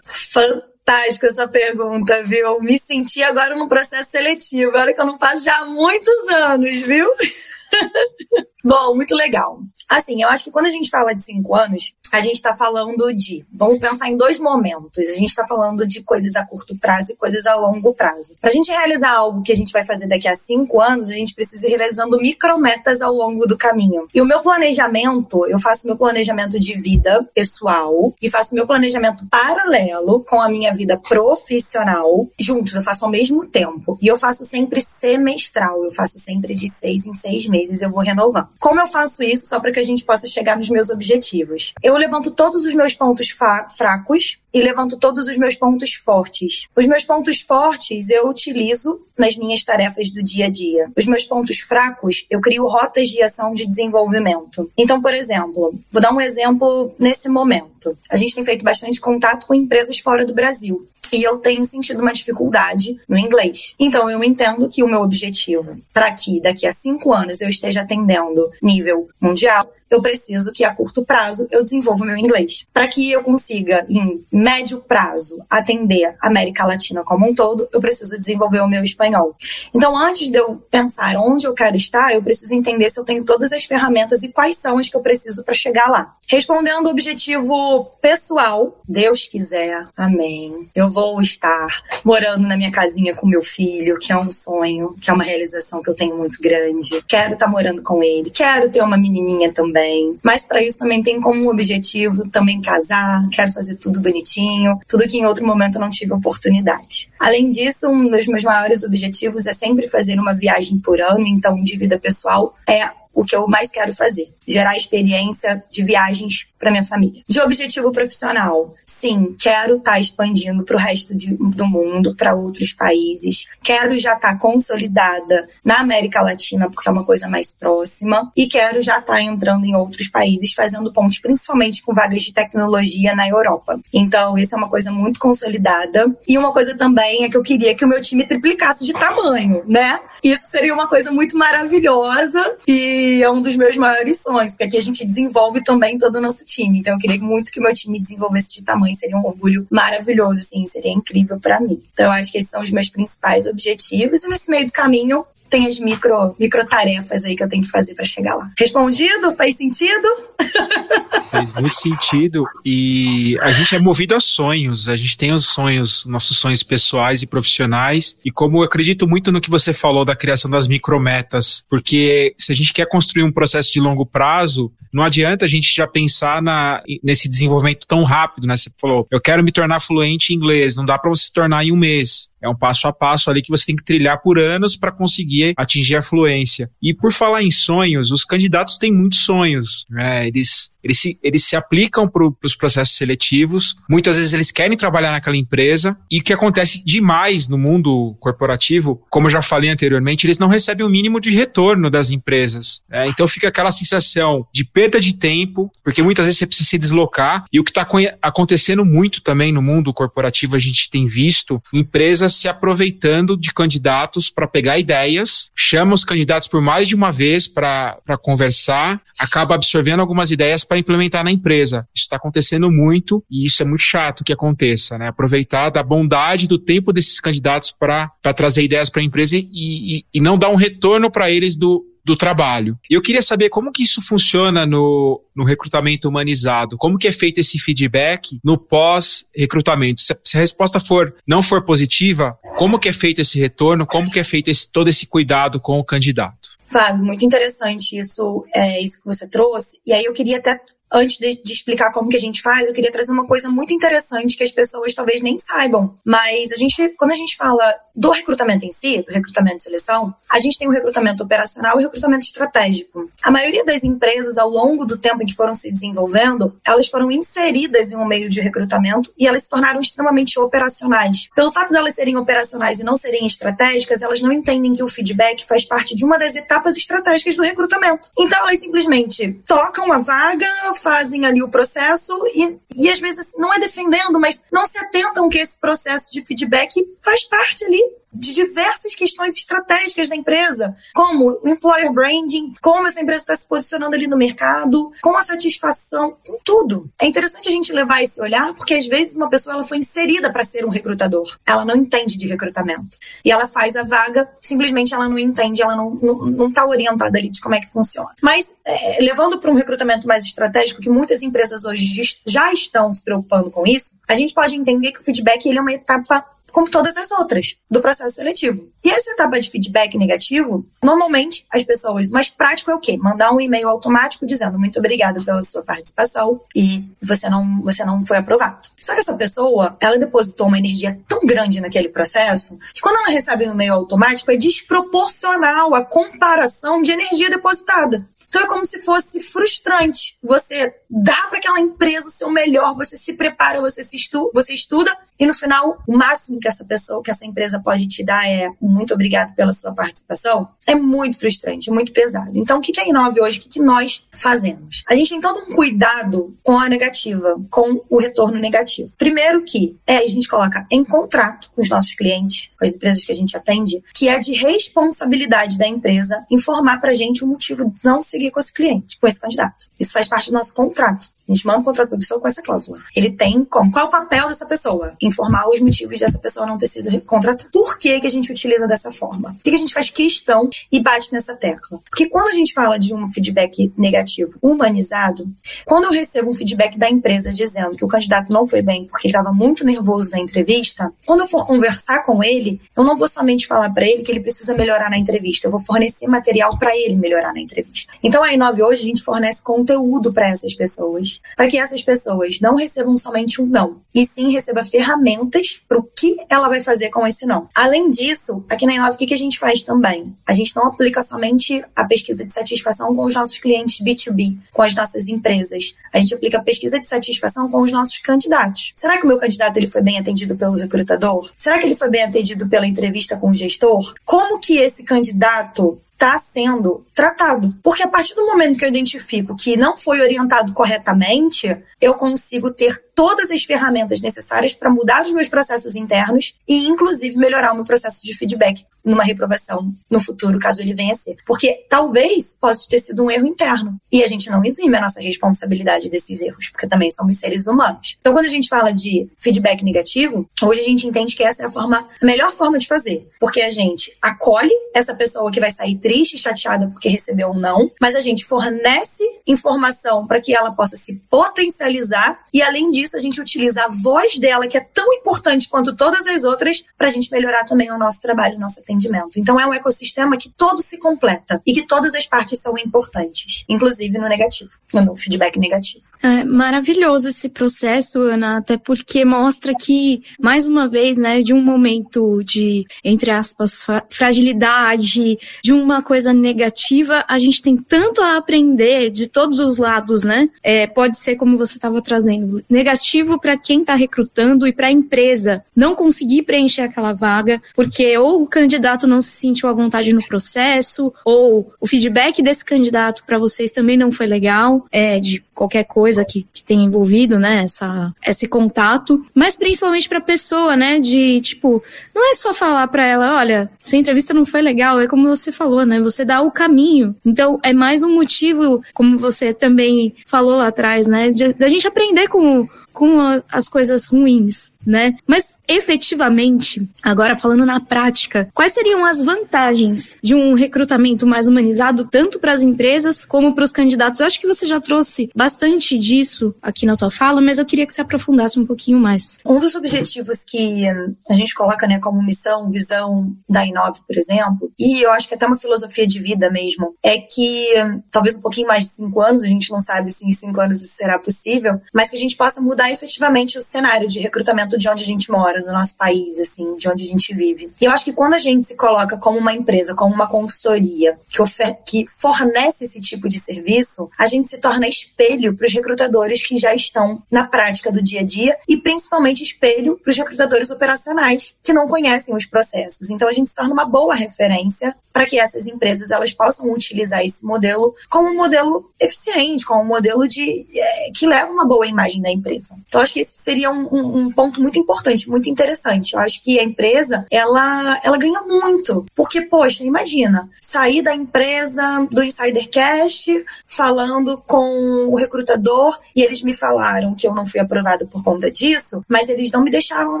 Fantástica essa pergunta, viu? Me senti agora num processo seletivo. Olha que eu não faço já há muitos anos, viu? Bom, muito legal. Assim, eu acho que quando a gente fala de cinco anos, a gente está falando de. Vamos pensar em dois momentos. A gente está falando de coisas a curto prazo e coisas a longo prazo. Para a gente realizar algo que a gente vai fazer daqui a cinco anos, a gente precisa ir realizando micrometas ao longo do caminho. E o meu planejamento, eu faço meu planejamento de vida pessoal e faço meu planejamento paralelo com a minha vida profissional. Juntos, eu faço ao mesmo tempo. E eu faço sempre semestral. Eu faço sempre de seis em seis meses. Eu vou renovando. Como eu faço isso só para que a gente possa chegar nos meus objetivos? Eu levanto todos os meus pontos fracos e levanto todos os meus pontos fortes. Os meus pontos fortes eu utilizo nas minhas tarefas do dia a dia. Os meus pontos fracos, eu crio rotas de ação de desenvolvimento. Então, por exemplo, vou dar um exemplo nesse momento. A gente tem feito bastante contato com empresas fora do Brasil e eu tenho sentido uma dificuldade no inglês. Então, eu entendo que o meu objetivo para que daqui a cinco anos eu esteja atendendo nível mundial eu preciso que a curto prazo eu desenvolva meu inglês. Para que eu consiga, em médio prazo, atender a América Latina como um todo, eu preciso desenvolver o meu espanhol. Então, antes de eu pensar onde eu quero estar, eu preciso entender se eu tenho todas as ferramentas e quais são as que eu preciso para chegar lá. Respondendo o objetivo pessoal, Deus quiser, amém. Eu vou estar morando na minha casinha com meu filho, que é um sonho, que é uma realização que eu tenho muito grande. Quero estar morando com ele, quero ter uma menininha também também. Mas para isso também tem como objetivo também casar, quero fazer tudo bonitinho, tudo que em outro momento não tive oportunidade. Além disso, um dos meus maiores objetivos é sempre fazer uma viagem por ano, então de vida pessoal é o que eu mais quero fazer, gerar experiência de viagens para minha família. De objetivo profissional, sim, quero estar tá expandindo para o resto de, do mundo, para outros países. Quero já estar tá consolidada na América Latina, porque é uma coisa mais próxima. E quero já estar tá entrando em outros países, fazendo pontos, principalmente com vagas de tecnologia na Europa. Então, isso é uma coisa muito consolidada. E uma coisa também é que eu queria que o meu time triplicasse de tamanho, né? Isso seria uma coisa muito maravilhosa e é um dos meus maiores sonhos, porque aqui a gente desenvolve também todo o nosso time. Então, eu queria muito que meu time desenvolvesse de tamanho seria um orgulho maravilhoso, assim, seria incrível para mim. Então, eu acho que esses são os meus principais objetivos. E nesse meio do caminho, tem as micro, micro tarefas aí que eu tenho que fazer para chegar lá. Respondido? Faz sentido? Faz muito sentido. E a gente é movido a sonhos. A gente tem os sonhos, nossos sonhos pessoais e profissionais. E como eu acredito muito no que você falou da criação das micrometas, porque se a gente quer construir um processo de longo prazo, não adianta a gente já pensar na, nesse desenvolvimento tão rápido, né? Você falou, eu quero me tornar fluente em inglês, não dá para você se tornar em um mês. É um passo a passo ali que você tem que trilhar por anos para conseguir atingir a fluência. E por falar em sonhos, os candidatos têm muitos sonhos. Né? Eles eles se, eles se aplicam para os processos seletivos, muitas vezes eles querem trabalhar naquela empresa, e o que acontece demais no mundo corporativo, como eu já falei anteriormente, eles não recebem o mínimo de retorno das empresas. Né? Então fica aquela sensação de perda de tempo, porque muitas vezes você precisa se deslocar, e o que está acontecendo muito também no mundo corporativo, a gente tem visto empresas se aproveitando de candidatos para pegar ideias, chama os candidatos por mais de uma vez para conversar, acaba absorvendo algumas ideias para implementar na empresa. Isso está acontecendo muito e isso é muito chato que aconteça, né? Aproveitar da bondade do tempo desses candidatos para trazer ideias para a empresa e, e, e não dar um retorno para eles do, do trabalho. E eu queria saber como que isso funciona no, no recrutamento humanizado. Como que é feito esse feedback no pós-recrutamento? Se, se, a resposta for não for positiva, como que é feito esse retorno? Como que é feito esse, todo esse cuidado com o candidato? Fábio, muito interessante isso, é, isso que você trouxe. E aí eu queria até antes de, de, explicar como que a gente faz, eu queria trazer uma coisa muito interessante que as pessoas talvez nem saibam. Mas a gente, quando a gente fala do recrutamento em si, do recrutamento de seleção, a gente tem o recrutamento operacional e o recrutamento estratégico. A maioria das empresas, ao longo do tempo em que foram se desenvolvendo, elas foram inseridas em um meio de recrutamento e elas se tornaram extremamente operacionais. Pelo fato de elas serem operacionais e não serem estratégicas, elas não entendem que o feedback faz parte de uma das etapas estratégicas do recrutamento. Então elas simplesmente tocam a vaga, fazem ali o processo e, e às vezes não é defendendo, mas não se atentam que esse processo de feedback faz parte ali de diversas questões estratégicas da empresa, como employer branding, como essa empresa está se posicionando ali no mercado, como a satisfação, com tudo. É interessante a gente levar esse olhar, porque às vezes uma pessoa ela foi inserida para ser um recrutador, ela não entende de recrutamento e ela faz a vaga, simplesmente ela não entende, ela não não, não está orientada ali de como é que funciona. Mas é, levando para um recrutamento mais estratégico, que muitas empresas hoje já estão se preocupando com isso, a gente pode entender que o feedback ele é uma etapa como todas as outras do processo seletivo. E essa etapa de feedback negativo, normalmente as pessoas, mais prático é o quê? Mandar um e-mail automático dizendo muito obrigada pela sua participação e você não, você não foi aprovado. Só que essa pessoa, ela depositou uma energia tão grande naquele processo que quando ela recebe um e-mail automático é desproporcional à comparação de energia depositada. Então é como se fosse frustrante. Você dá para aquela empresa o seu melhor, você se prepara, você se estu você estuda e no final o máximo que essa pessoa, que essa empresa pode te dar é muito obrigado pela sua participação. É muito frustrante, é muito pesado. Então o que é Inove hoje? O que nós fazemos? A gente tem todo um cuidado com a negativa, com o retorno negativo. Primeiro que é a gente coloca em contrato com os nossos clientes, com as empresas que a gente atende, que é de responsabilidade da empresa informar para a gente o motivo de não seguir com esse cliente, com esse candidato. Isso faz parte do nosso contrato. A gente manda um contrato pra pessoa com essa cláusula. Ele tem como? Qual é o papel dessa pessoa? Informar os motivos dessa pessoa não ter sido contratada. Por que, que a gente utiliza dessa forma? Por que, que a gente faz questão e bate nessa tecla? Porque quando a gente fala de um feedback negativo humanizado, quando eu recebo um feedback da empresa dizendo que o candidato não foi bem porque ele estava muito nervoso na entrevista, quando eu for conversar com ele, eu não vou somente falar para ele que ele precisa melhorar na entrevista, eu vou fornecer material para ele melhorar na entrevista. Então a Inove hoje a gente fornece conteúdo para essas pessoas, para que essas pessoas não recebam somente um não, e sim receba ferramentas para o que ela vai fazer com esse não. Além disso, aqui na Inove o que, a gente faz também? A gente não aplica somente a pesquisa de satisfação com os nossos clientes B2B, com as nossas empresas. A gente aplica a pesquisa de satisfação com os nossos candidatos. Será que o meu candidato ele foi bem atendido pelo recrutador? Será que ele foi bem atendido pela entrevista com o gestor? Como que esse candidato está sendo tratado. Porque a partir do momento que eu identifico que não foi orientado corretamente, eu consigo ter todas as ferramentas necessárias para mudar os meus processos internos e, inclusive, melhorar o meu processo de feedback numa reprovação no futuro, caso ele venha a ser. Porque talvez possa ter sido um erro interno. E a gente não exime a nossa responsabilidade desses erros, porque também somos seres humanos. Então, quando a gente fala de feedback negativo, hoje a gente entende que essa é a forma, a melhor forma de fazer. Porque a gente acolhe essa pessoa que vai sair triste, chateada porque recebeu um não, mas a gente fornece informação para que ela possa se potencializar e, além disso, a gente utiliza a voz dela, que é tão importante quanto todas as outras, para a gente melhorar também o nosso trabalho, o nosso atendimento. Então, é um ecossistema que todo se completa e que todas as partes são importantes, inclusive no negativo, no feedback negativo. É maravilhoso esse processo, Ana, até porque mostra que, mais uma vez, né, de um momento de, entre aspas, fragilidade, de uma coisa negativa, a gente tem tanto a aprender de todos os lados, né? É, pode ser como você estava trazendo, negativo para quem está recrutando e para a empresa não conseguir preencher aquela vaga, porque ou o candidato não se sentiu à vontade no processo, ou o feedback desse candidato para vocês também não foi legal, é, de qualquer coisa que, que tenha envolvido, né, essa, esse contato, mas principalmente para a pessoa, né, de tipo, não é só falar para ela, olha, sua entrevista não foi legal, é como você falou, né, você dá o caminho. Então, é mais um motivo, como você também falou lá atrás, né? Da gente aprender com, com as coisas ruins né? Mas efetivamente, agora falando na prática, quais seriam as vantagens de um recrutamento mais humanizado tanto para as empresas como para os candidatos? Eu acho que você já trouxe bastante disso aqui na tua fala, mas eu queria que você aprofundasse um pouquinho mais. Um dos objetivos que a gente coloca, né, como missão, visão da Inove, por exemplo, e eu acho que até uma filosofia de vida mesmo, é que talvez um pouquinho mais de cinco anos, a gente não sabe se em cinco anos isso será possível, mas que a gente possa mudar efetivamente o cenário de recrutamento de onde a gente mora, do nosso país, assim, de onde a gente vive. E eu acho que quando a gente se coloca como uma empresa, como uma consultoria que, que fornece esse tipo de serviço, a gente se torna espelho para os recrutadores que já estão na prática do dia a dia e principalmente espelho para os recrutadores operacionais que não conhecem os processos. Então a gente se torna uma boa referência para que essas empresas elas possam utilizar esse modelo como um modelo eficiente, como um modelo de é, que leva uma boa imagem da empresa. Então acho que esse seria um, um, um ponto muito importante, muito interessante. Eu acho que a empresa, ela, ela ganha muito. Porque, poxa, imagina, sair da empresa, do Insider Cash, falando com o recrutador, e eles me falaram que eu não fui aprovada por conta disso, mas eles não me deixaram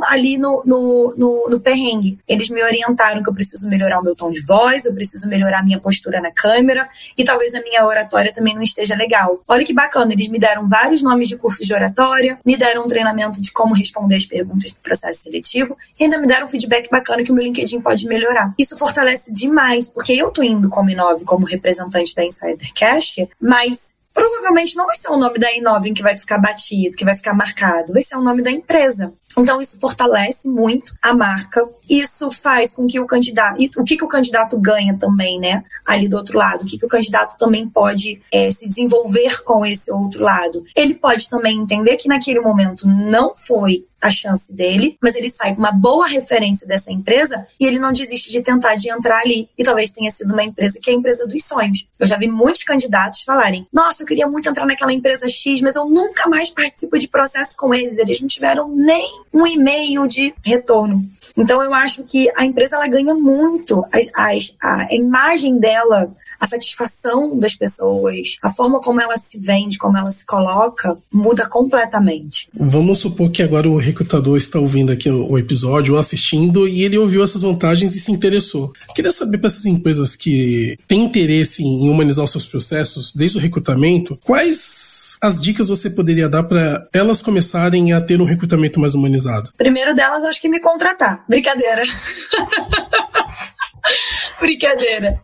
ali no, no, no, no perrengue. Eles me orientaram que eu preciso melhorar o meu tom de voz, eu preciso melhorar a minha postura na câmera, e talvez a minha oratória também não esteja legal. Olha que bacana, eles me deram vários nomes de cursos de oratória, me deram um treinamento de como responder as perguntas do processo seletivo e ainda me deram um feedback bacana que o meu LinkedIn pode melhorar. Isso fortalece demais, porque eu tô indo como Inove como representante da Insider Cash, mas provavelmente não vai ser o nome da Inove que vai ficar batido, que vai ficar marcado, vai ser o nome da empresa. Então, isso fortalece muito a marca. Isso faz com que o candidato. O que, que o candidato ganha também, né? Ali do outro lado. O que, que o candidato também pode é, se desenvolver com esse outro lado. Ele pode também entender que naquele momento não foi a chance dele, mas ele sai com uma boa referência dessa empresa e ele não desiste de tentar de entrar ali. E talvez tenha sido uma empresa que é a empresa dos sonhos. Eu já vi muitos candidatos falarem: Nossa, eu queria muito entrar naquela empresa X, mas eu nunca mais participo de processo com eles. Eles não tiveram nem um e-mail de retorno. Então eu acho que a empresa ela ganha muito, a, a, a imagem dela a satisfação das pessoas, a forma como ela se vende, como ela se coloca, muda completamente. Vamos supor que agora o recrutador está ouvindo aqui o episódio, assistindo, e ele ouviu essas vantagens e se interessou. Queria saber para essas empresas que têm interesse em humanizar os seus processos, desde o recrutamento, quais as dicas você poderia dar para elas começarem a ter um recrutamento mais humanizado? Primeiro delas, acho que me contratar. Brincadeira. Brincadeira.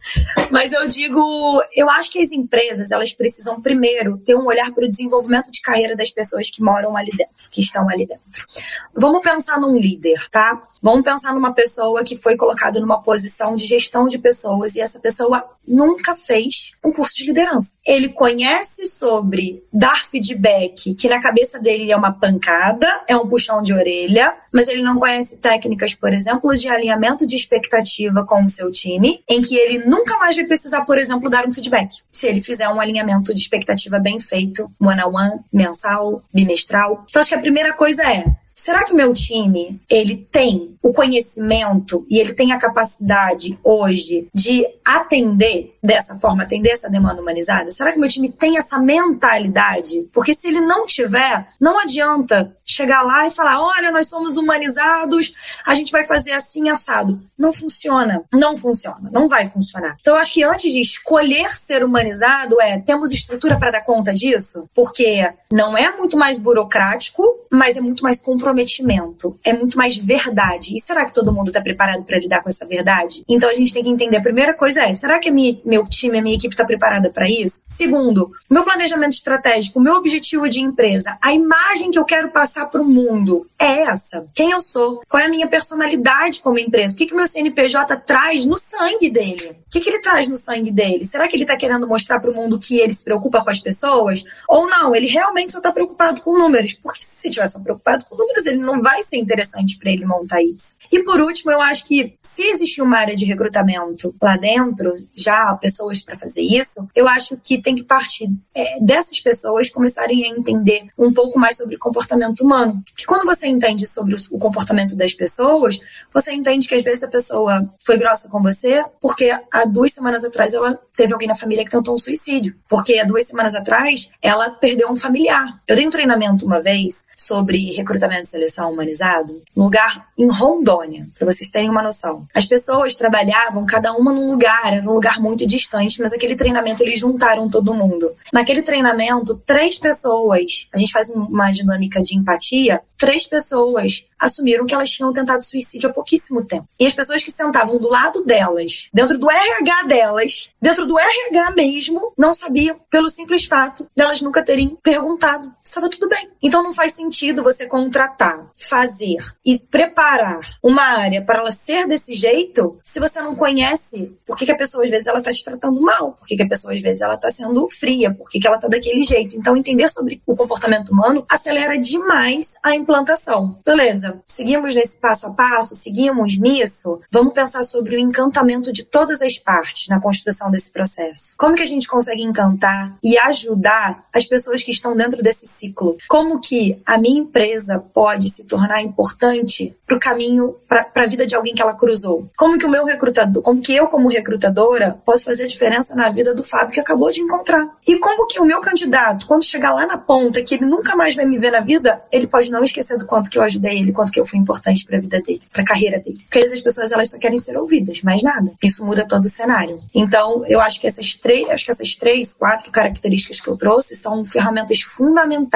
Mas eu digo, eu acho que as empresas, elas precisam primeiro ter um olhar para o desenvolvimento de carreira das pessoas que moram ali dentro, que estão ali dentro. Vamos pensar num líder, tá? Vamos pensar numa pessoa que foi colocada numa posição de gestão de pessoas e essa pessoa nunca fez um curso de liderança. Ele conhece sobre dar feedback, que na cabeça dele é uma pancada, é um puxão de orelha, mas ele não conhece técnicas, por exemplo, de alinhamento de expectativa com o seu time, em que ele nunca mais vai precisar, por exemplo, dar um feedback. Se ele fizer um alinhamento de expectativa bem feito, one on one, mensal, bimestral. Então acho que a primeira coisa é será que o meu time ele tem o conhecimento e ele tem a capacidade hoje de atender dessa forma, atender essa demanda humanizada? Será que meu time tem essa mentalidade? Porque se ele não tiver, não adianta chegar lá e falar: olha, nós somos humanizados, a gente vai fazer assim assado. Não funciona. Não funciona. Não vai funcionar. Então, eu acho que antes de escolher ser humanizado, é temos estrutura para dar conta disso? Porque não é muito mais burocrático, mas é muito mais comprometimento. É muito mais verdade. E será que todo mundo está preparado para lidar com essa verdade? Então, a gente tem que entender. A primeira coisa é: será que minha, meu time, a minha equipe está preparada para isso? Segundo, meu planejamento estratégico, meu objetivo de empresa, a imagem que eu quero passar para o mundo é essa. Quem eu sou? Qual é a minha personalidade como empresa? O que, que meu CNPJ traz no sangue dele? O que, que ele traz no sangue dele? Será que ele está querendo mostrar para o mundo que ele se preocupa com as pessoas? Ou não, ele realmente só está preocupado com números? Porque se tivesse só preocupado com números, ele não vai ser interessante para ele montar isso. E por último, eu acho que se existe uma área de recrutamento lá dentro, já pessoas para fazer isso, eu acho que tem que partir é, dessas pessoas começarem a entender um pouco mais sobre comportamento humano. Que quando você entende sobre o comportamento das pessoas, você entende que às vezes a pessoa foi grossa com você porque há duas semanas atrás ela teve alguém na família que tentou um suicídio. Porque há duas semanas atrás ela perdeu um familiar. Eu dei um treinamento uma vez sobre recrutamento seleção humanizado, um lugar em Rondônia, para vocês terem uma noção. As pessoas trabalhavam cada uma num lugar, era um lugar muito distante, mas aquele treinamento eles juntaram todo mundo. Naquele treinamento, três pessoas, a gente faz uma dinâmica de empatia, três pessoas assumiram que elas tinham tentado suicídio há pouquíssimo tempo. E as pessoas que sentavam do lado delas, dentro do RH delas, dentro do RH mesmo, não sabiam, pelo simples fato delas nunca terem perguntado estava tudo bem. Então não faz sentido você contratar, fazer e preparar uma área para ela ser desse jeito se você não conhece por que, que a pessoa às vezes ela está te tratando mal, por que, que a pessoa às vezes ela está sendo fria, por que, que ela está daquele jeito. Então entender sobre o comportamento humano acelera demais a implantação. Beleza? seguimos nesse passo a passo, seguimos nisso, vamos pensar sobre o encantamento de todas as partes na construção desse processo. Como que a gente consegue encantar e ajudar as pessoas que estão dentro desse ciclo? Como que a minha empresa pode se tornar importante para o caminho, para a vida de alguém que ela cruzou? Como que o meu recrutador, como que eu como recrutadora posso fazer diferença na vida do Fábio que acabou de encontrar? E como que o meu candidato, quando chegar lá na ponta, que ele nunca mais vai me ver na vida, ele pode não esquecer do quanto que eu ajudei ele, quanto que eu fui importante para a vida dele, para a carreira dele. Porque as pessoas elas só querem ser ouvidas, mais nada. Isso muda todo o cenário. Então, eu acho que essas três, acho que essas três, quatro características que eu trouxe são ferramentas fundamentais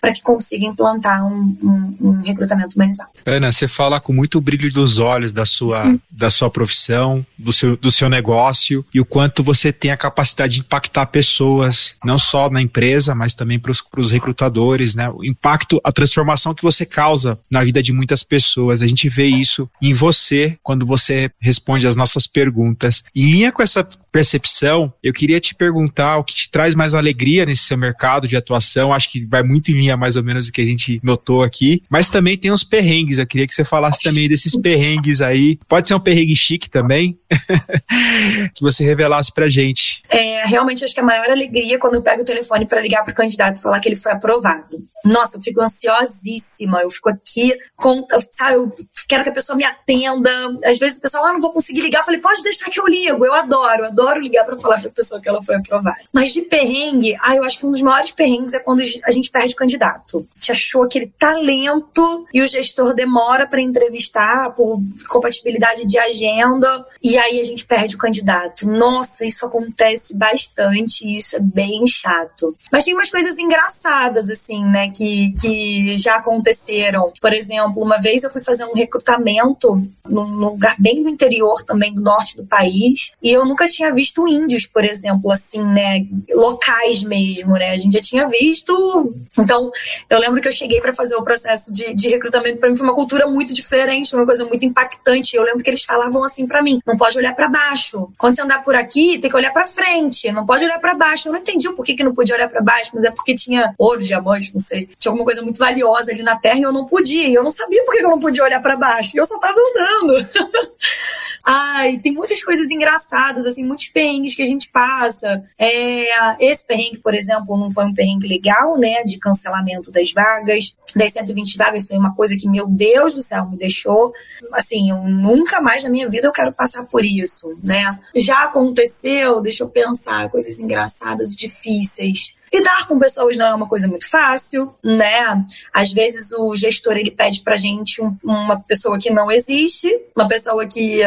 para que consiga implantar um, um, um, recrutamento humanizado. Ana, você fala com muito brilho dos olhos da sua, hum. da sua profissão, do seu, do seu negócio e o quanto você tem a capacidade de impactar pessoas, não só na empresa, mas também para os recrutadores, né? O impacto, a transformação que você causa na vida de muitas pessoas. A gente vê isso em você quando você responde as nossas perguntas. Em linha com essa percepção, eu queria te perguntar o que te traz mais alegria nesse seu mercado de atuação. Acho que vai muito em linha mais ou menos do que a gente notou aqui. Mas também tem uns perrengues. Eu queria que você falasse também desses perrengues aí. Pode ser um perrengue chique também, que você revelasse pra gente. É, realmente acho que a maior alegria é quando eu pego o telefone para ligar pro candidato e falar que ele foi aprovado. Nossa, eu fico ansiosíssima. Eu fico aqui, com, sabe, eu quero que a pessoa me atenda. Às vezes o pessoal, ah, não vou conseguir ligar. Eu falei, pode deixar que eu ligo. Eu adoro, eu adoro ligar para falar pra pessoa que ela foi aprovada. Mas de perrengue, ah, eu acho que um dos maiores perrengues é quando a gente perde o candidato. A gente achou aquele talento e o gestor demora para entrevistar por compatibilidade de agenda e aí a gente perde o candidato. Nossa, isso acontece bastante e isso é bem chato. Mas tem umas coisas engraçadas, assim, né, que, que já aconteceram. Por exemplo, uma vez eu fui fazer um recrutamento num lugar bem do interior também, do norte do país, e eu nunca tinha visto índios, por exemplo, assim, né, locais mesmo, né? A gente já tinha visto. Então, eu lembro que eu cheguei para fazer o processo de, de recrutamento, para mim foi uma cultura muito diferente, uma coisa muito impactante. Eu lembro que eles falavam assim para mim: não pode olhar para baixo. Quando você andar por aqui, tem que olhar para frente, não pode olhar para baixo. Eu não entendi o porquê que não podia olhar para baixo, mas é porque tinha ouro, diamante, não sei. Tinha alguma coisa muito valiosa ali na terra e eu não podia. E eu não sabia por que eu não podia olhar para baixo. E eu só tava andando. Ai, tem muitas coisas engraçadas, assim, muitos perrengues que a gente passa. É, esse perrengue, por exemplo, não foi um perrengue legal, né, de cancelamento das vagas. Das 120 vagas foi uma coisa que, meu Deus do céu, me deixou, assim, eu nunca mais na minha vida eu quero passar por isso, né. Já aconteceu, deixa eu pensar, coisas engraçadas e difíceis. Lidar com pessoas não é uma coisa muito fácil, né? Às vezes o gestor ele pede pra gente um, uma pessoa que não existe, uma pessoa que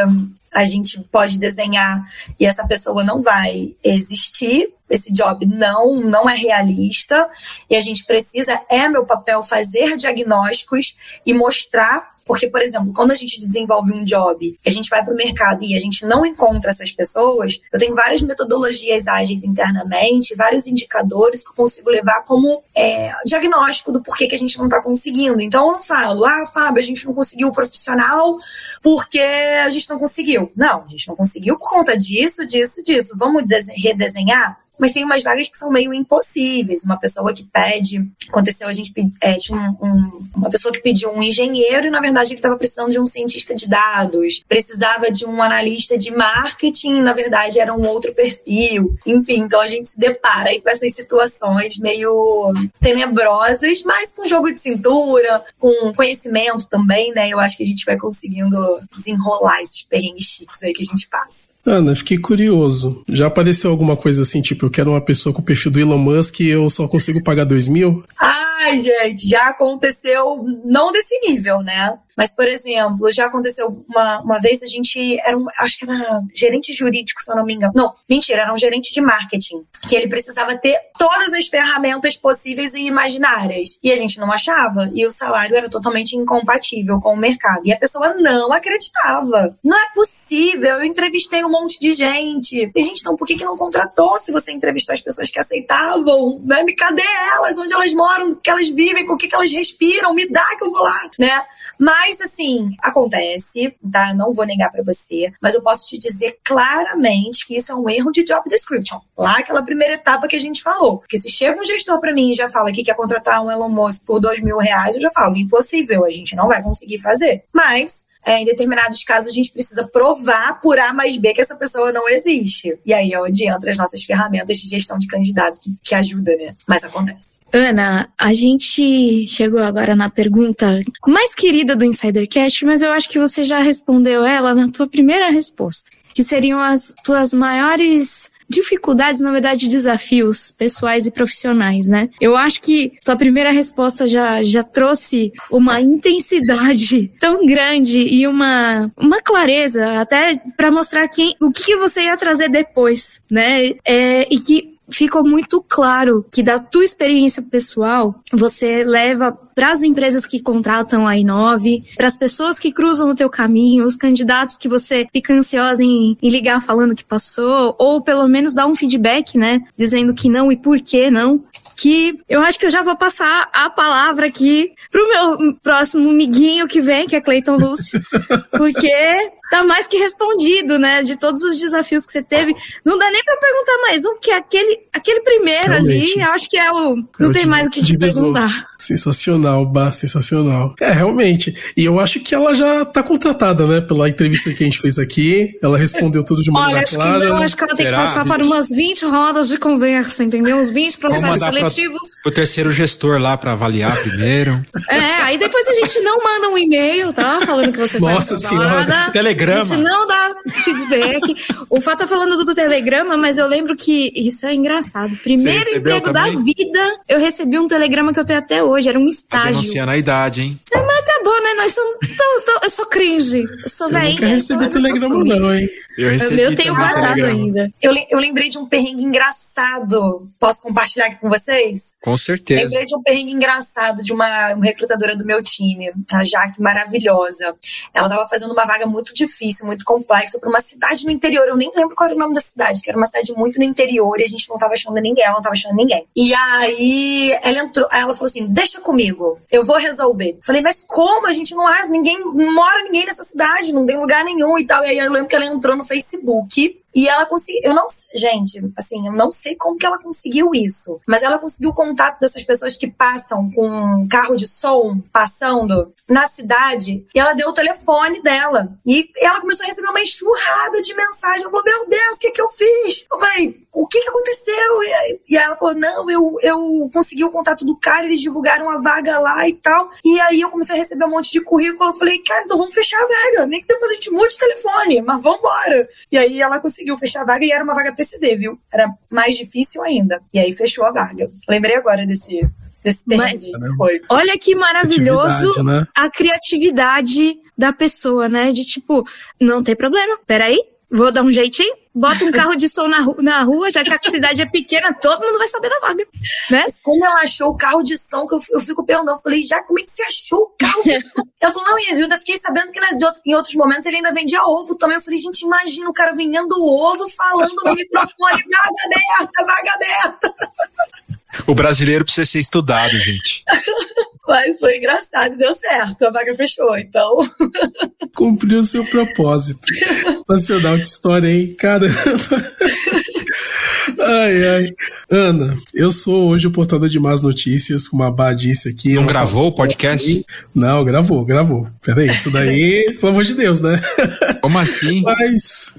a gente pode desenhar e essa pessoa não vai existir. Esse job não não é realista e a gente precisa é meu papel fazer diagnósticos e mostrar porque, por exemplo, quando a gente desenvolve um job, a gente vai para o mercado e a gente não encontra essas pessoas, eu tenho várias metodologias ágeis internamente, vários indicadores que eu consigo levar como é, diagnóstico do porquê que a gente não está conseguindo. Então, eu não falo, ah, Fábio, a gente não conseguiu o profissional porque a gente não conseguiu. Não, a gente não conseguiu por conta disso, disso, disso. Vamos redesenhar? Mas tem umas vagas que são meio impossíveis. Uma pessoa que pede. Aconteceu, a gente é, tinha um, um, uma pessoa que pediu um engenheiro e, na verdade, ele estava precisando de um cientista de dados. Precisava de um analista de marketing, na verdade, era um outro perfil. Enfim, então a gente se depara aí com essas situações meio tenebrosas, mas com jogo de cintura, com conhecimento também, né? Eu acho que a gente vai conseguindo desenrolar esses perrengues chiques aí que a gente passa. Ana, fiquei curioso. Já apareceu alguma coisa assim, tipo, eu quero uma pessoa com o perfil do Elon Musk e eu só consigo pagar dois mil? Ai, gente, já aconteceu, não desse nível, né? Mas, por exemplo, já aconteceu uma, uma vez a gente era um, acho que era gerente jurídico, se eu não me engano. Não, mentira, era um gerente de marketing. Que ele precisava ter todas as ferramentas possíveis e imaginárias. E a gente não achava. E o salário era totalmente incompatível com o mercado. E a pessoa não acreditava. Não é possível. Eu entrevistei monte de gente. E, gente, então por que, que não contratou se você entrevistou as pessoas que aceitavam? Né? Me cadê elas? Onde elas moram? O que elas vivem? Com o que, que elas respiram? Me dá que eu vou lá, né? Mas, assim, acontece, tá? Não vou negar para você, mas eu posso te dizer claramente que isso é um erro de job description. Lá, aquela primeira etapa que a gente falou. Porque se chega um gestor para mim e já fala que quer contratar um Elon Musk por dois mil reais, eu já falo, impossível, a gente não vai conseguir fazer. Mas é, em determinados casos a gente precisa provar por A mais B que essa pessoa não existe. E aí é onde entra as nossas ferramentas de gestão de candidato que, que ajuda, né? Mas acontece. Ana, a gente chegou agora na pergunta mais querida do Insidercast, mas eu acho que você já respondeu ela na tua primeira resposta, que seriam as tuas maiores dificuldades, na verdade, desafios pessoais e profissionais, né? Eu acho que tua primeira resposta já, já trouxe uma intensidade tão grande e uma, uma clareza até para mostrar quem, o que você ia trazer depois, né? É, e que ficou muito claro que da tua experiência pessoal, você leva para as empresas que contratam a Inove, para as pessoas que cruzam o teu caminho, os candidatos que você fica ansiosa em, em, ligar falando que passou, ou pelo menos dar um feedback, né, dizendo que não e por que não. Que eu acho que eu já vou passar a palavra aqui pro meu próximo miguinho que vem, que é Cleiton Lúcio, porque tá mais que respondido, né? De todos os desafios que você teve. Não dá nem para perguntar mais um, que aquele, aquele primeiro Realmente. ali, eu acho que é o. Não é tem mais o que te perguntar. Sensacional, Bah, sensacional. É, realmente. E eu acho que ela já tá contratada, né? Pela entrevista que a gente fez aqui. Ela respondeu tudo de maneira Olha, acho clara. Que eu acho que ela Será? tem que passar para umas 20 rodas de conversa, entendeu? Uns 20 processos seletivos. Pra, o terceiro gestor lá para avaliar primeiro. É, aí depois a gente não manda um e-mail, tá? Falando que você Nossa senhora. Telegrama. Gente não dá feedback. o Fá tá falando do, do telegrama, mas eu lembro que isso é engraçado. Primeiro emprego também? da vida, eu recebi um telegrama que eu tenho até hoje. Era um estágio. Tá denunciando a idade, hein? É, mas tá bom, né? Nós somos. Tô, tô, eu sou cringe. Eu sou velhinha. Eu nunca recebi então telegrama, não, hein? Eu recebi. Eu tenho guardado ainda. Eu, eu lembrei de um perrengue engraçado. Posso compartilhar aqui com vocês? Com certeza. Lembrei de um perrengue engraçado de uma, uma recrutadora do meu time, a Jaque, maravilhosa. Ela estava fazendo uma vaga muito difícil, muito complexa, para uma cidade no interior. Eu nem lembro qual era o nome da cidade, que era uma cidade muito no interior e a gente não estava achando ninguém, ela não estava achando ninguém. E aí ela entrou, ela falou assim: deixa comigo, eu vou resolver. Falei, mas como? A gente não acha, ninguém, não mora ninguém nessa cidade, não tem lugar nenhum e tal. E aí eu lembro que ela entrou no Facebook e ela conseguiu. Eu não. Gente, assim, eu não sei como que ela conseguiu isso. Mas ela conseguiu o contato dessas pessoas que passam com um carro de som passando na cidade. E ela deu o telefone dela. E ela começou a receber uma enxurrada de mensagem. Ela falou: Meu Deus, o que, que eu fiz? Eu falei: O que, que aconteceu? E ela falou: Não, eu, eu consegui o contato do cara, eles divulgaram a vaga lá e tal. E aí eu comecei a receber um monte de currículo. Eu falei: Cara, então vamos fechar a vaga. Nem que depois a gente mude o telefone, mas vamos embora. E aí ela conseguiu conseguiu fechar a vaga e era uma vaga PCD, viu? Era mais difícil ainda. E aí fechou a vaga. Lembrei agora desse, desse Mas, foi. Olha que maravilhoso né? a criatividade da pessoa, né? De tipo, não tem problema, peraí, vou dar um jeitinho, bota um carro de som na, ru na rua, já que a cidade é pequena, todo mundo vai saber da vaga. Né? Como ela achou o carro de som, que eu, eu fico perguntando, eu falei, já como é que você achou o carro de som? ela falou, não, eu ainda fiquei sabendo que nas, em outros momentos ele ainda vendia ovo também. Eu falei, gente, imagina o cara vendendo ovo, falando no microfone, vaga aberta, vaga aberta. O brasileiro precisa ser estudado, gente. Mas foi engraçado, deu certo. A vaga fechou, então. Cumpriu o seu propósito. Nacional, que história, hein? Caramba. Ai, ai. Ana, eu sou hoje o portador de más notícias, como a Bá disse aqui. Não gravou o podcast? Não, gravou, gravou. Peraí, isso daí, pelo amor de Deus, né? Como assim? Mas,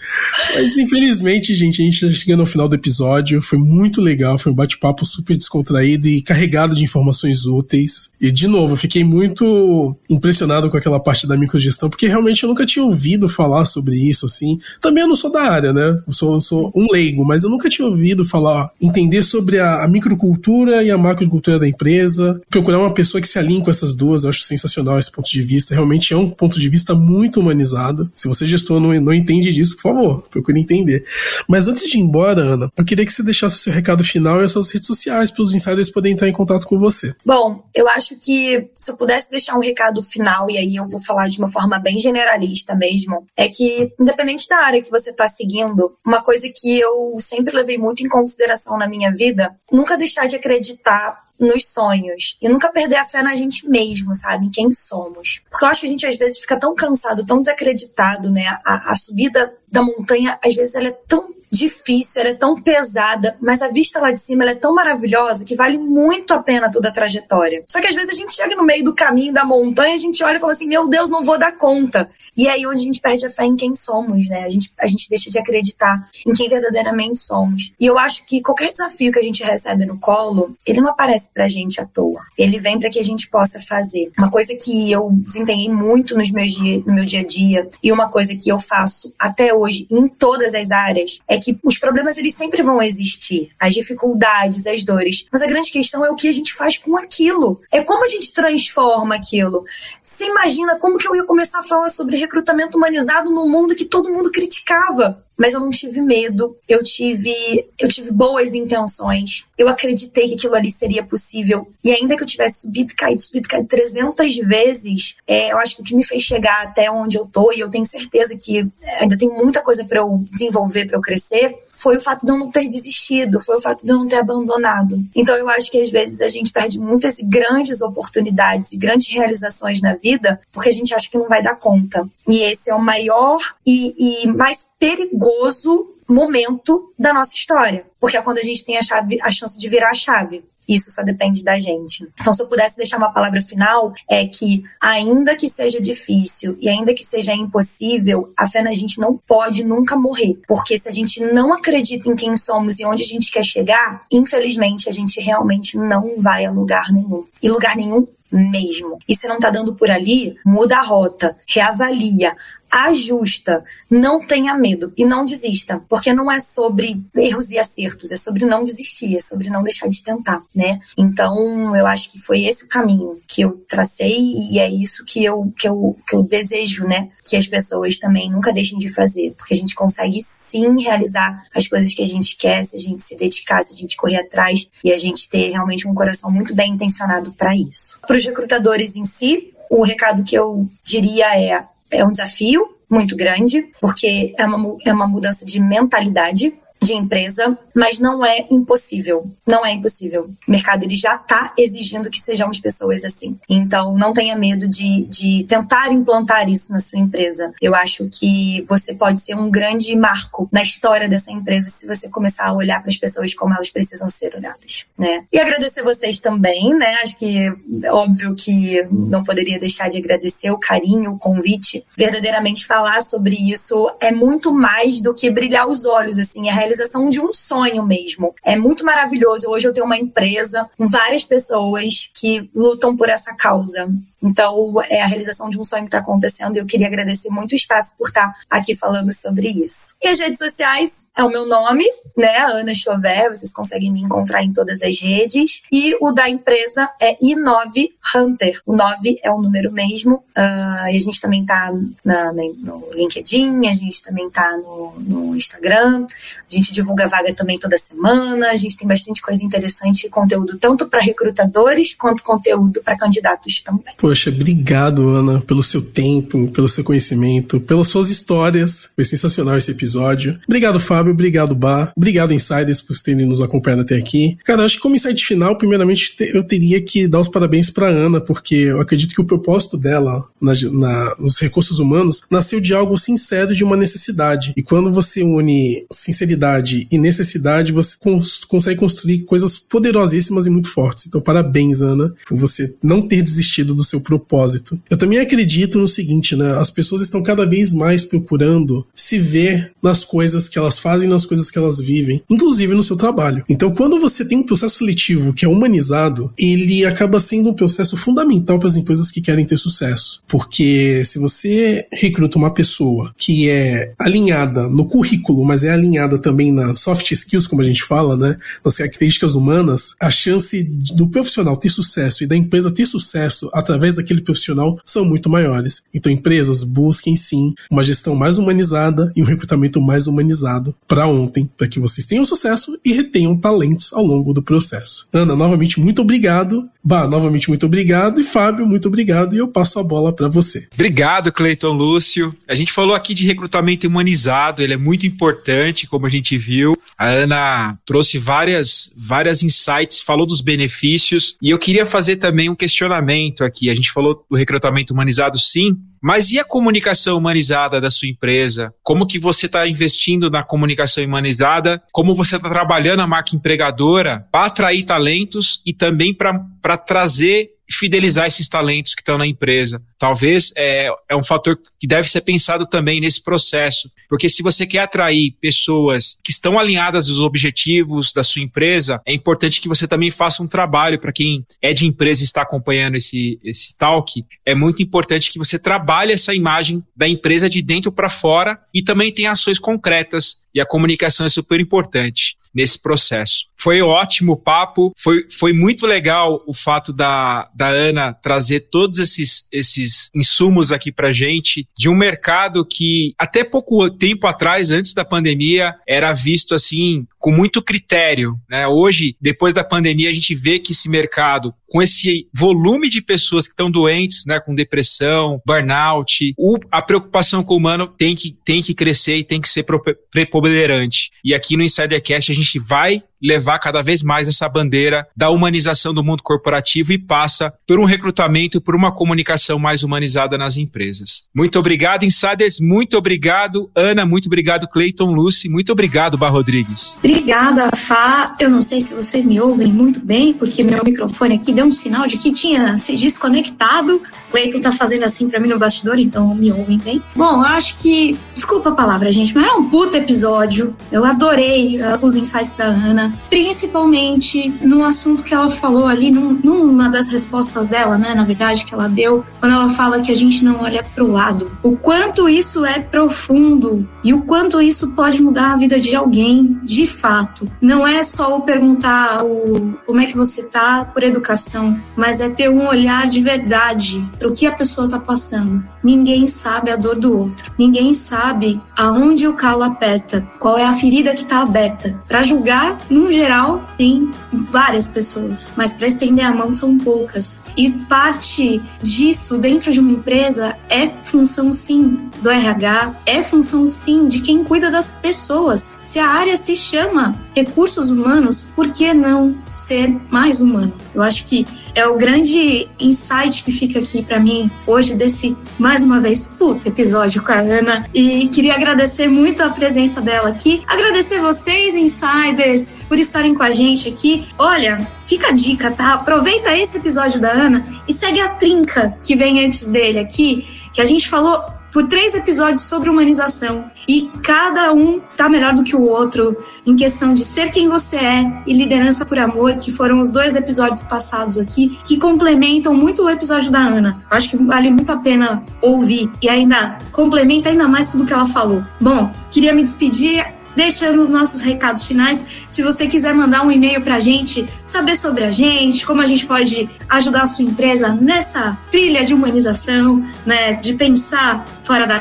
mas infelizmente, gente, a gente já chega no final do episódio. Foi muito legal, foi um bate-papo super descontraído e carregado de informações úteis. E, de novo, eu fiquei muito impressionado com aquela parte da microgestão, porque realmente eu nunca tinha ouvido falar sobre isso, assim. Também eu não sou da área, né? Eu sou, eu sou um leigo, mas eu nunca tinha ouvido falar, entender sobre a, a microcultura e a macrocultura da empresa, procurar uma pessoa que se alinhe com essas duas, eu acho sensacional esse ponto de vista. Realmente é um ponto de vista muito humanizado. Se você gestor não, não entende disso, por favor, procure entender. Mas antes de ir embora, Ana, eu queria que você deixasse o seu recado final e as suas redes sociais para os insiders poderem entrar em contato com você. Bom, eu acho que se eu pudesse deixar um recado final, e aí eu vou falar de uma forma bem generalista mesmo, é que, independente da área que você está seguindo, uma coisa que eu sempre levei muito em consideração na minha vida, nunca deixar de acreditar nos sonhos e nunca perder a fé na gente mesmo, sabe? Em quem somos. Porque eu acho que a gente às vezes fica tão cansado, tão desacreditado, né? A, a subida da montanha, às vezes, ela é tão difícil, ela é tão pesada, mas a vista lá de cima é tão maravilhosa que vale muito a pena toda a trajetória. Só que às vezes a gente chega no meio do caminho da montanha, a gente olha e fala assim: meu Deus, não vou dar conta. E é aí onde a gente perde a fé em quem somos, né? A gente, a gente deixa de acreditar em quem verdadeiramente somos. E eu acho que qualquer desafio que a gente recebe no colo, ele não aparece pra gente à toa. Ele vem para que a gente possa fazer. Uma coisa que eu desempenhei muito nos meus dia, no meu dia a dia e uma coisa que eu faço até hoje em todas as áreas é que os problemas eles sempre vão existir, as dificuldades, as dores, mas a grande questão é o que a gente faz com aquilo. É como a gente transforma aquilo. Você imagina como que eu ia começar a falar sobre recrutamento humanizado num mundo que todo mundo criticava? Mas eu não tive medo, eu tive, eu tive boas intenções, eu acreditei que aquilo ali seria possível. E ainda que eu tivesse subido, caído, subido, caído 300 vezes, é, eu acho que o que me fez chegar até onde eu tô, e eu tenho certeza que é, ainda tem muita coisa para eu desenvolver, para eu crescer, foi o fato de eu não ter desistido, foi o fato de eu não ter abandonado. Então eu acho que às vezes a gente perde muitas e grandes oportunidades e grandes realizações na vida porque a gente acha que não vai dar conta. E esse é o maior e, e mais perigoso momento da nossa história. Porque é quando a gente tem a, chave, a chance de virar a chave. Isso só depende da gente. Então, se eu pudesse deixar uma palavra final, é que, ainda que seja difícil e ainda que seja impossível, a fé na gente não pode nunca morrer. Porque se a gente não acredita em quem somos e onde a gente quer chegar, infelizmente a gente realmente não vai a lugar nenhum. E lugar nenhum mesmo. E se não tá dando por ali, muda a rota, reavalia, ajusta, não tenha medo e não desista, porque não é sobre erros e acertos, é sobre não desistir, é sobre não deixar de tentar, né? Então, eu acho que foi esse o caminho que eu tracei e é isso que eu que eu, que eu desejo, né? Que as pessoas também nunca deixem de fazer, porque a gente consegue sim realizar as coisas que a gente quer, se a gente se dedicar, se a gente correr atrás e a gente ter realmente um coração muito bem intencionado para isso. Para os recrutadores em si, o recado que eu diria é é um desafio muito grande, porque é uma, é uma mudança de mentalidade de empresa, mas não é impossível. Não é impossível. O mercado ele já está exigindo que sejamos pessoas assim. Então, não tenha medo de, de tentar implantar isso na sua empresa. Eu acho que você pode ser um grande marco na história dessa empresa se você começar a olhar para as pessoas como elas precisam ser olhadas, né? E agradecer vocês também, né? Acho que é óbvio que não poderia deixar de agradecer o carinho, o convite. Verdadeiramente falar sobre isso é muito mais do que brilhar os olhos, assim, é realização de um sonho mesmo. É muito maravilhoso. Hoje eu tenho uma empresa com várias pessoas que lutam por essa causa. Então, é a realização de um sonho que está acontecendo e eu queria agradecer muito o espaço por estar tá aqui falando sobre isso. E as redes sociais é o meu nome, né? Ana Chauvet, vocês conseguem me encontrar em todas as redes. E o da empresa é i9 Hunter. O 9 é o número mesmo. Uh, e a gente também tá no LinkedIn, a gente também tá no, no Instagram. A gente divulga vaga também toda semana. A gente tem bastante coisa interessante e conteúdo tanto para recrutadores quanto conteúdo para candidatos também. Poxa, obrigado, Ana, pelo seu tempo, pelo seu conhecimento, pelas suas histórias. Foi sensacional esse episódio. Obrigado, Fábio. Obrigado, Bar. Obrigado, Insiders, por terem nos acompanhado até aqui. Cara, acho que como insight final, primeiramente, eu teria que dar os parabéns para Ana, porque eu acredito que o propósito dela na, na, nos recursos humanos nasceu de algo sincero, de uma necessidade. E quando você une sinceridade e necessidade, você cons consegue construir coisas poderosíssimas e muito fortes. Então, parabéns, Ana, por você não ter desistido do seu seu propósito. Eu também acredito no seguinte, né? As pessoas estão cada vez mais procurando se ver nas coisas que elas fazem, nas coisas que elas vivem, inclusive no seu trabalho. Então, quando você tem um processo seletivo que é humanizado, ele acaba sendo um processo fundamental para as empresas que querem ter sucesso. Porque se você recruta uma pessoa que é alinhada no currículo, mas é alinhada também na soft skills, como a gente fala, né? Nas características humanas, a chance do profissional ter sucesso e da empresa ter sucesso através daquele profissional são muito maiores. Então, empresas busquem sim uma gestão mais humanizada e um recrutamento mais humanizado para ontem, para que vocês tenham sucesso e retenham talentos ao longo do processo. Ana, novamente, muito obrigado. Bah, novamente, muito obrigado. E Fábio, muito obrigado. E eu passo a bola para você. Obrigado, Cleiton Lúcio. A gente falou aqui de recrutamento humanizado, ele é muito importante, como a gente viu. A Ana trouxe várias, várias insights, falou dos benefícios. E eu queria fazer também um questionamento aqui. A gente falou do recrutamento humanizado, sim, mas e a comunicação humanizada da sua empresa? Como que você está investindo na comunicação humanizada? Como você está trabalhando a marca empregadora para atrair talentos e também para trazer fidelizar esses talentos que estão na empresa. Talvez é, é um fator que deve ser pensado também nesse processo, porque se você quer atrair pessoas que estão alinhadas aos objetivos da sua empresa, é importante que você também faça um trabalho para quem é de empresa e está acompanhando esse, esse talk. É muito importante que você trabalhe essa imagem da empresa de dentro para fora e também tenha ações concretas e a comunicação é super importante nesse processo. Foi ótimo papo, foi, foi muito legal o fato da, da Ana trazer todos esses, esses insumos aqui pra gente de um mercado que até pouco tempo atrás, antes da pandemia, era visto assim com muito critério. Né? Hoje, depois da pandemia, a gente vê que esse mercado, com esse volume de pessoas que estão doentes, né, com depressão, burnout, o, a preocupação com o humano tem que, tem que crescer e tem que ser preponderante. E aqui no Insidercast a gente vai levar cada vez mais essa bandeira da humanização do mundo corporativo e passa por um recrutamento e por uma comunicação mais humanizada nas empresas. Muito obrigado, Insiders. Muito obrigado, Ana. Muito obrigado, Cleiton Lucy. Muito obrigado, Bar Rodrigues. Obrigada, Fá. Eu não sei se vocês me ouvem muito bem, porque meu microfone aqui deu um sinal de que tinha se desconectado. Cleiton tá fazendo assim para mim no bastidor, então me ouvem bem. Bom, eu acho que. Desculpa a palavra, gente, mas é um puto episódio. Eu adorei uh, os insights da Ana, principalmente no assunto que ela falou ali, num, numa das respostas dela, né, na verdade, que ela deu, quando ela fala que a gente não olha pro lado. O quanto isso é profundo e o quanto isso pode mudar a vida de alguém, de fato. Não é só o perguntar o, como é que você tá por educação, mas é ter um olhar de verdade pro que a pessoa tá passando. Ninguém sabe a dor do outro. Ninguém sabe aonde o calo aperta, qual é a ferida que está aberta. Para julgar, no geral, tem várias pessoas, mas para estender a mão são poucas. E parte disso dentro de uma empresa é função sim do RH, é função sim de quem cuida das pessoas. Se a área se chama recursos humanos, por que não ser mais humano? Eu acho que é o grande insight que fica aqui para mim hoje desse mais uma vez puta episódio com a Ana e queria agradecer muito a presença dela aqui, agradecer vocês insiders por estarem com a gente aqui. Olha, fica a dica, tá? Aproveita esse episódio da Ana e segue a trinca que vem antes dele aqui, que a gente falou por três episódios sobre humanização e cada um tá melhor do que o outro em questão de ser quem você é e liderança por amor, que foram os dois episódios passados aqui, que complementam muito o episódio da Ana. Acho que vale muito a pena ouvir e ainda complementa ainda mais tudo que ela falou. Bom, queria me despedir deixando os nossos recados finais. Se você quiser mandar um e-mail para a gente, saber sobre a gente, como a gente pode ajudar a sua empresa nessa trilha de humanização, né, de pensar fora da,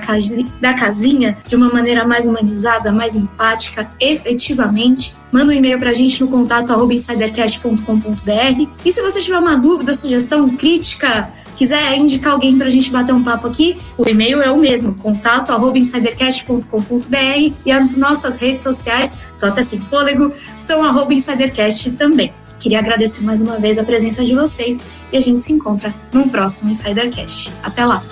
da casinha de uma maneira mais humanizada, mais empática, efetivamente, manda um e-mail para a gente no contato insidercast.com.br. E se você tiver uma dúvida, sugestão, crítica, quiser indicar alguém para a gente bater um papo aqui, o e-mail é o mesmo, contato insidercast.com.br e as nossas redes sociais, só até sem fôlego, são arroba insidercast também. Queria agradecer mais uma vez a presença de vocês e a gente se encontra num próximo Insidercast. Até lá!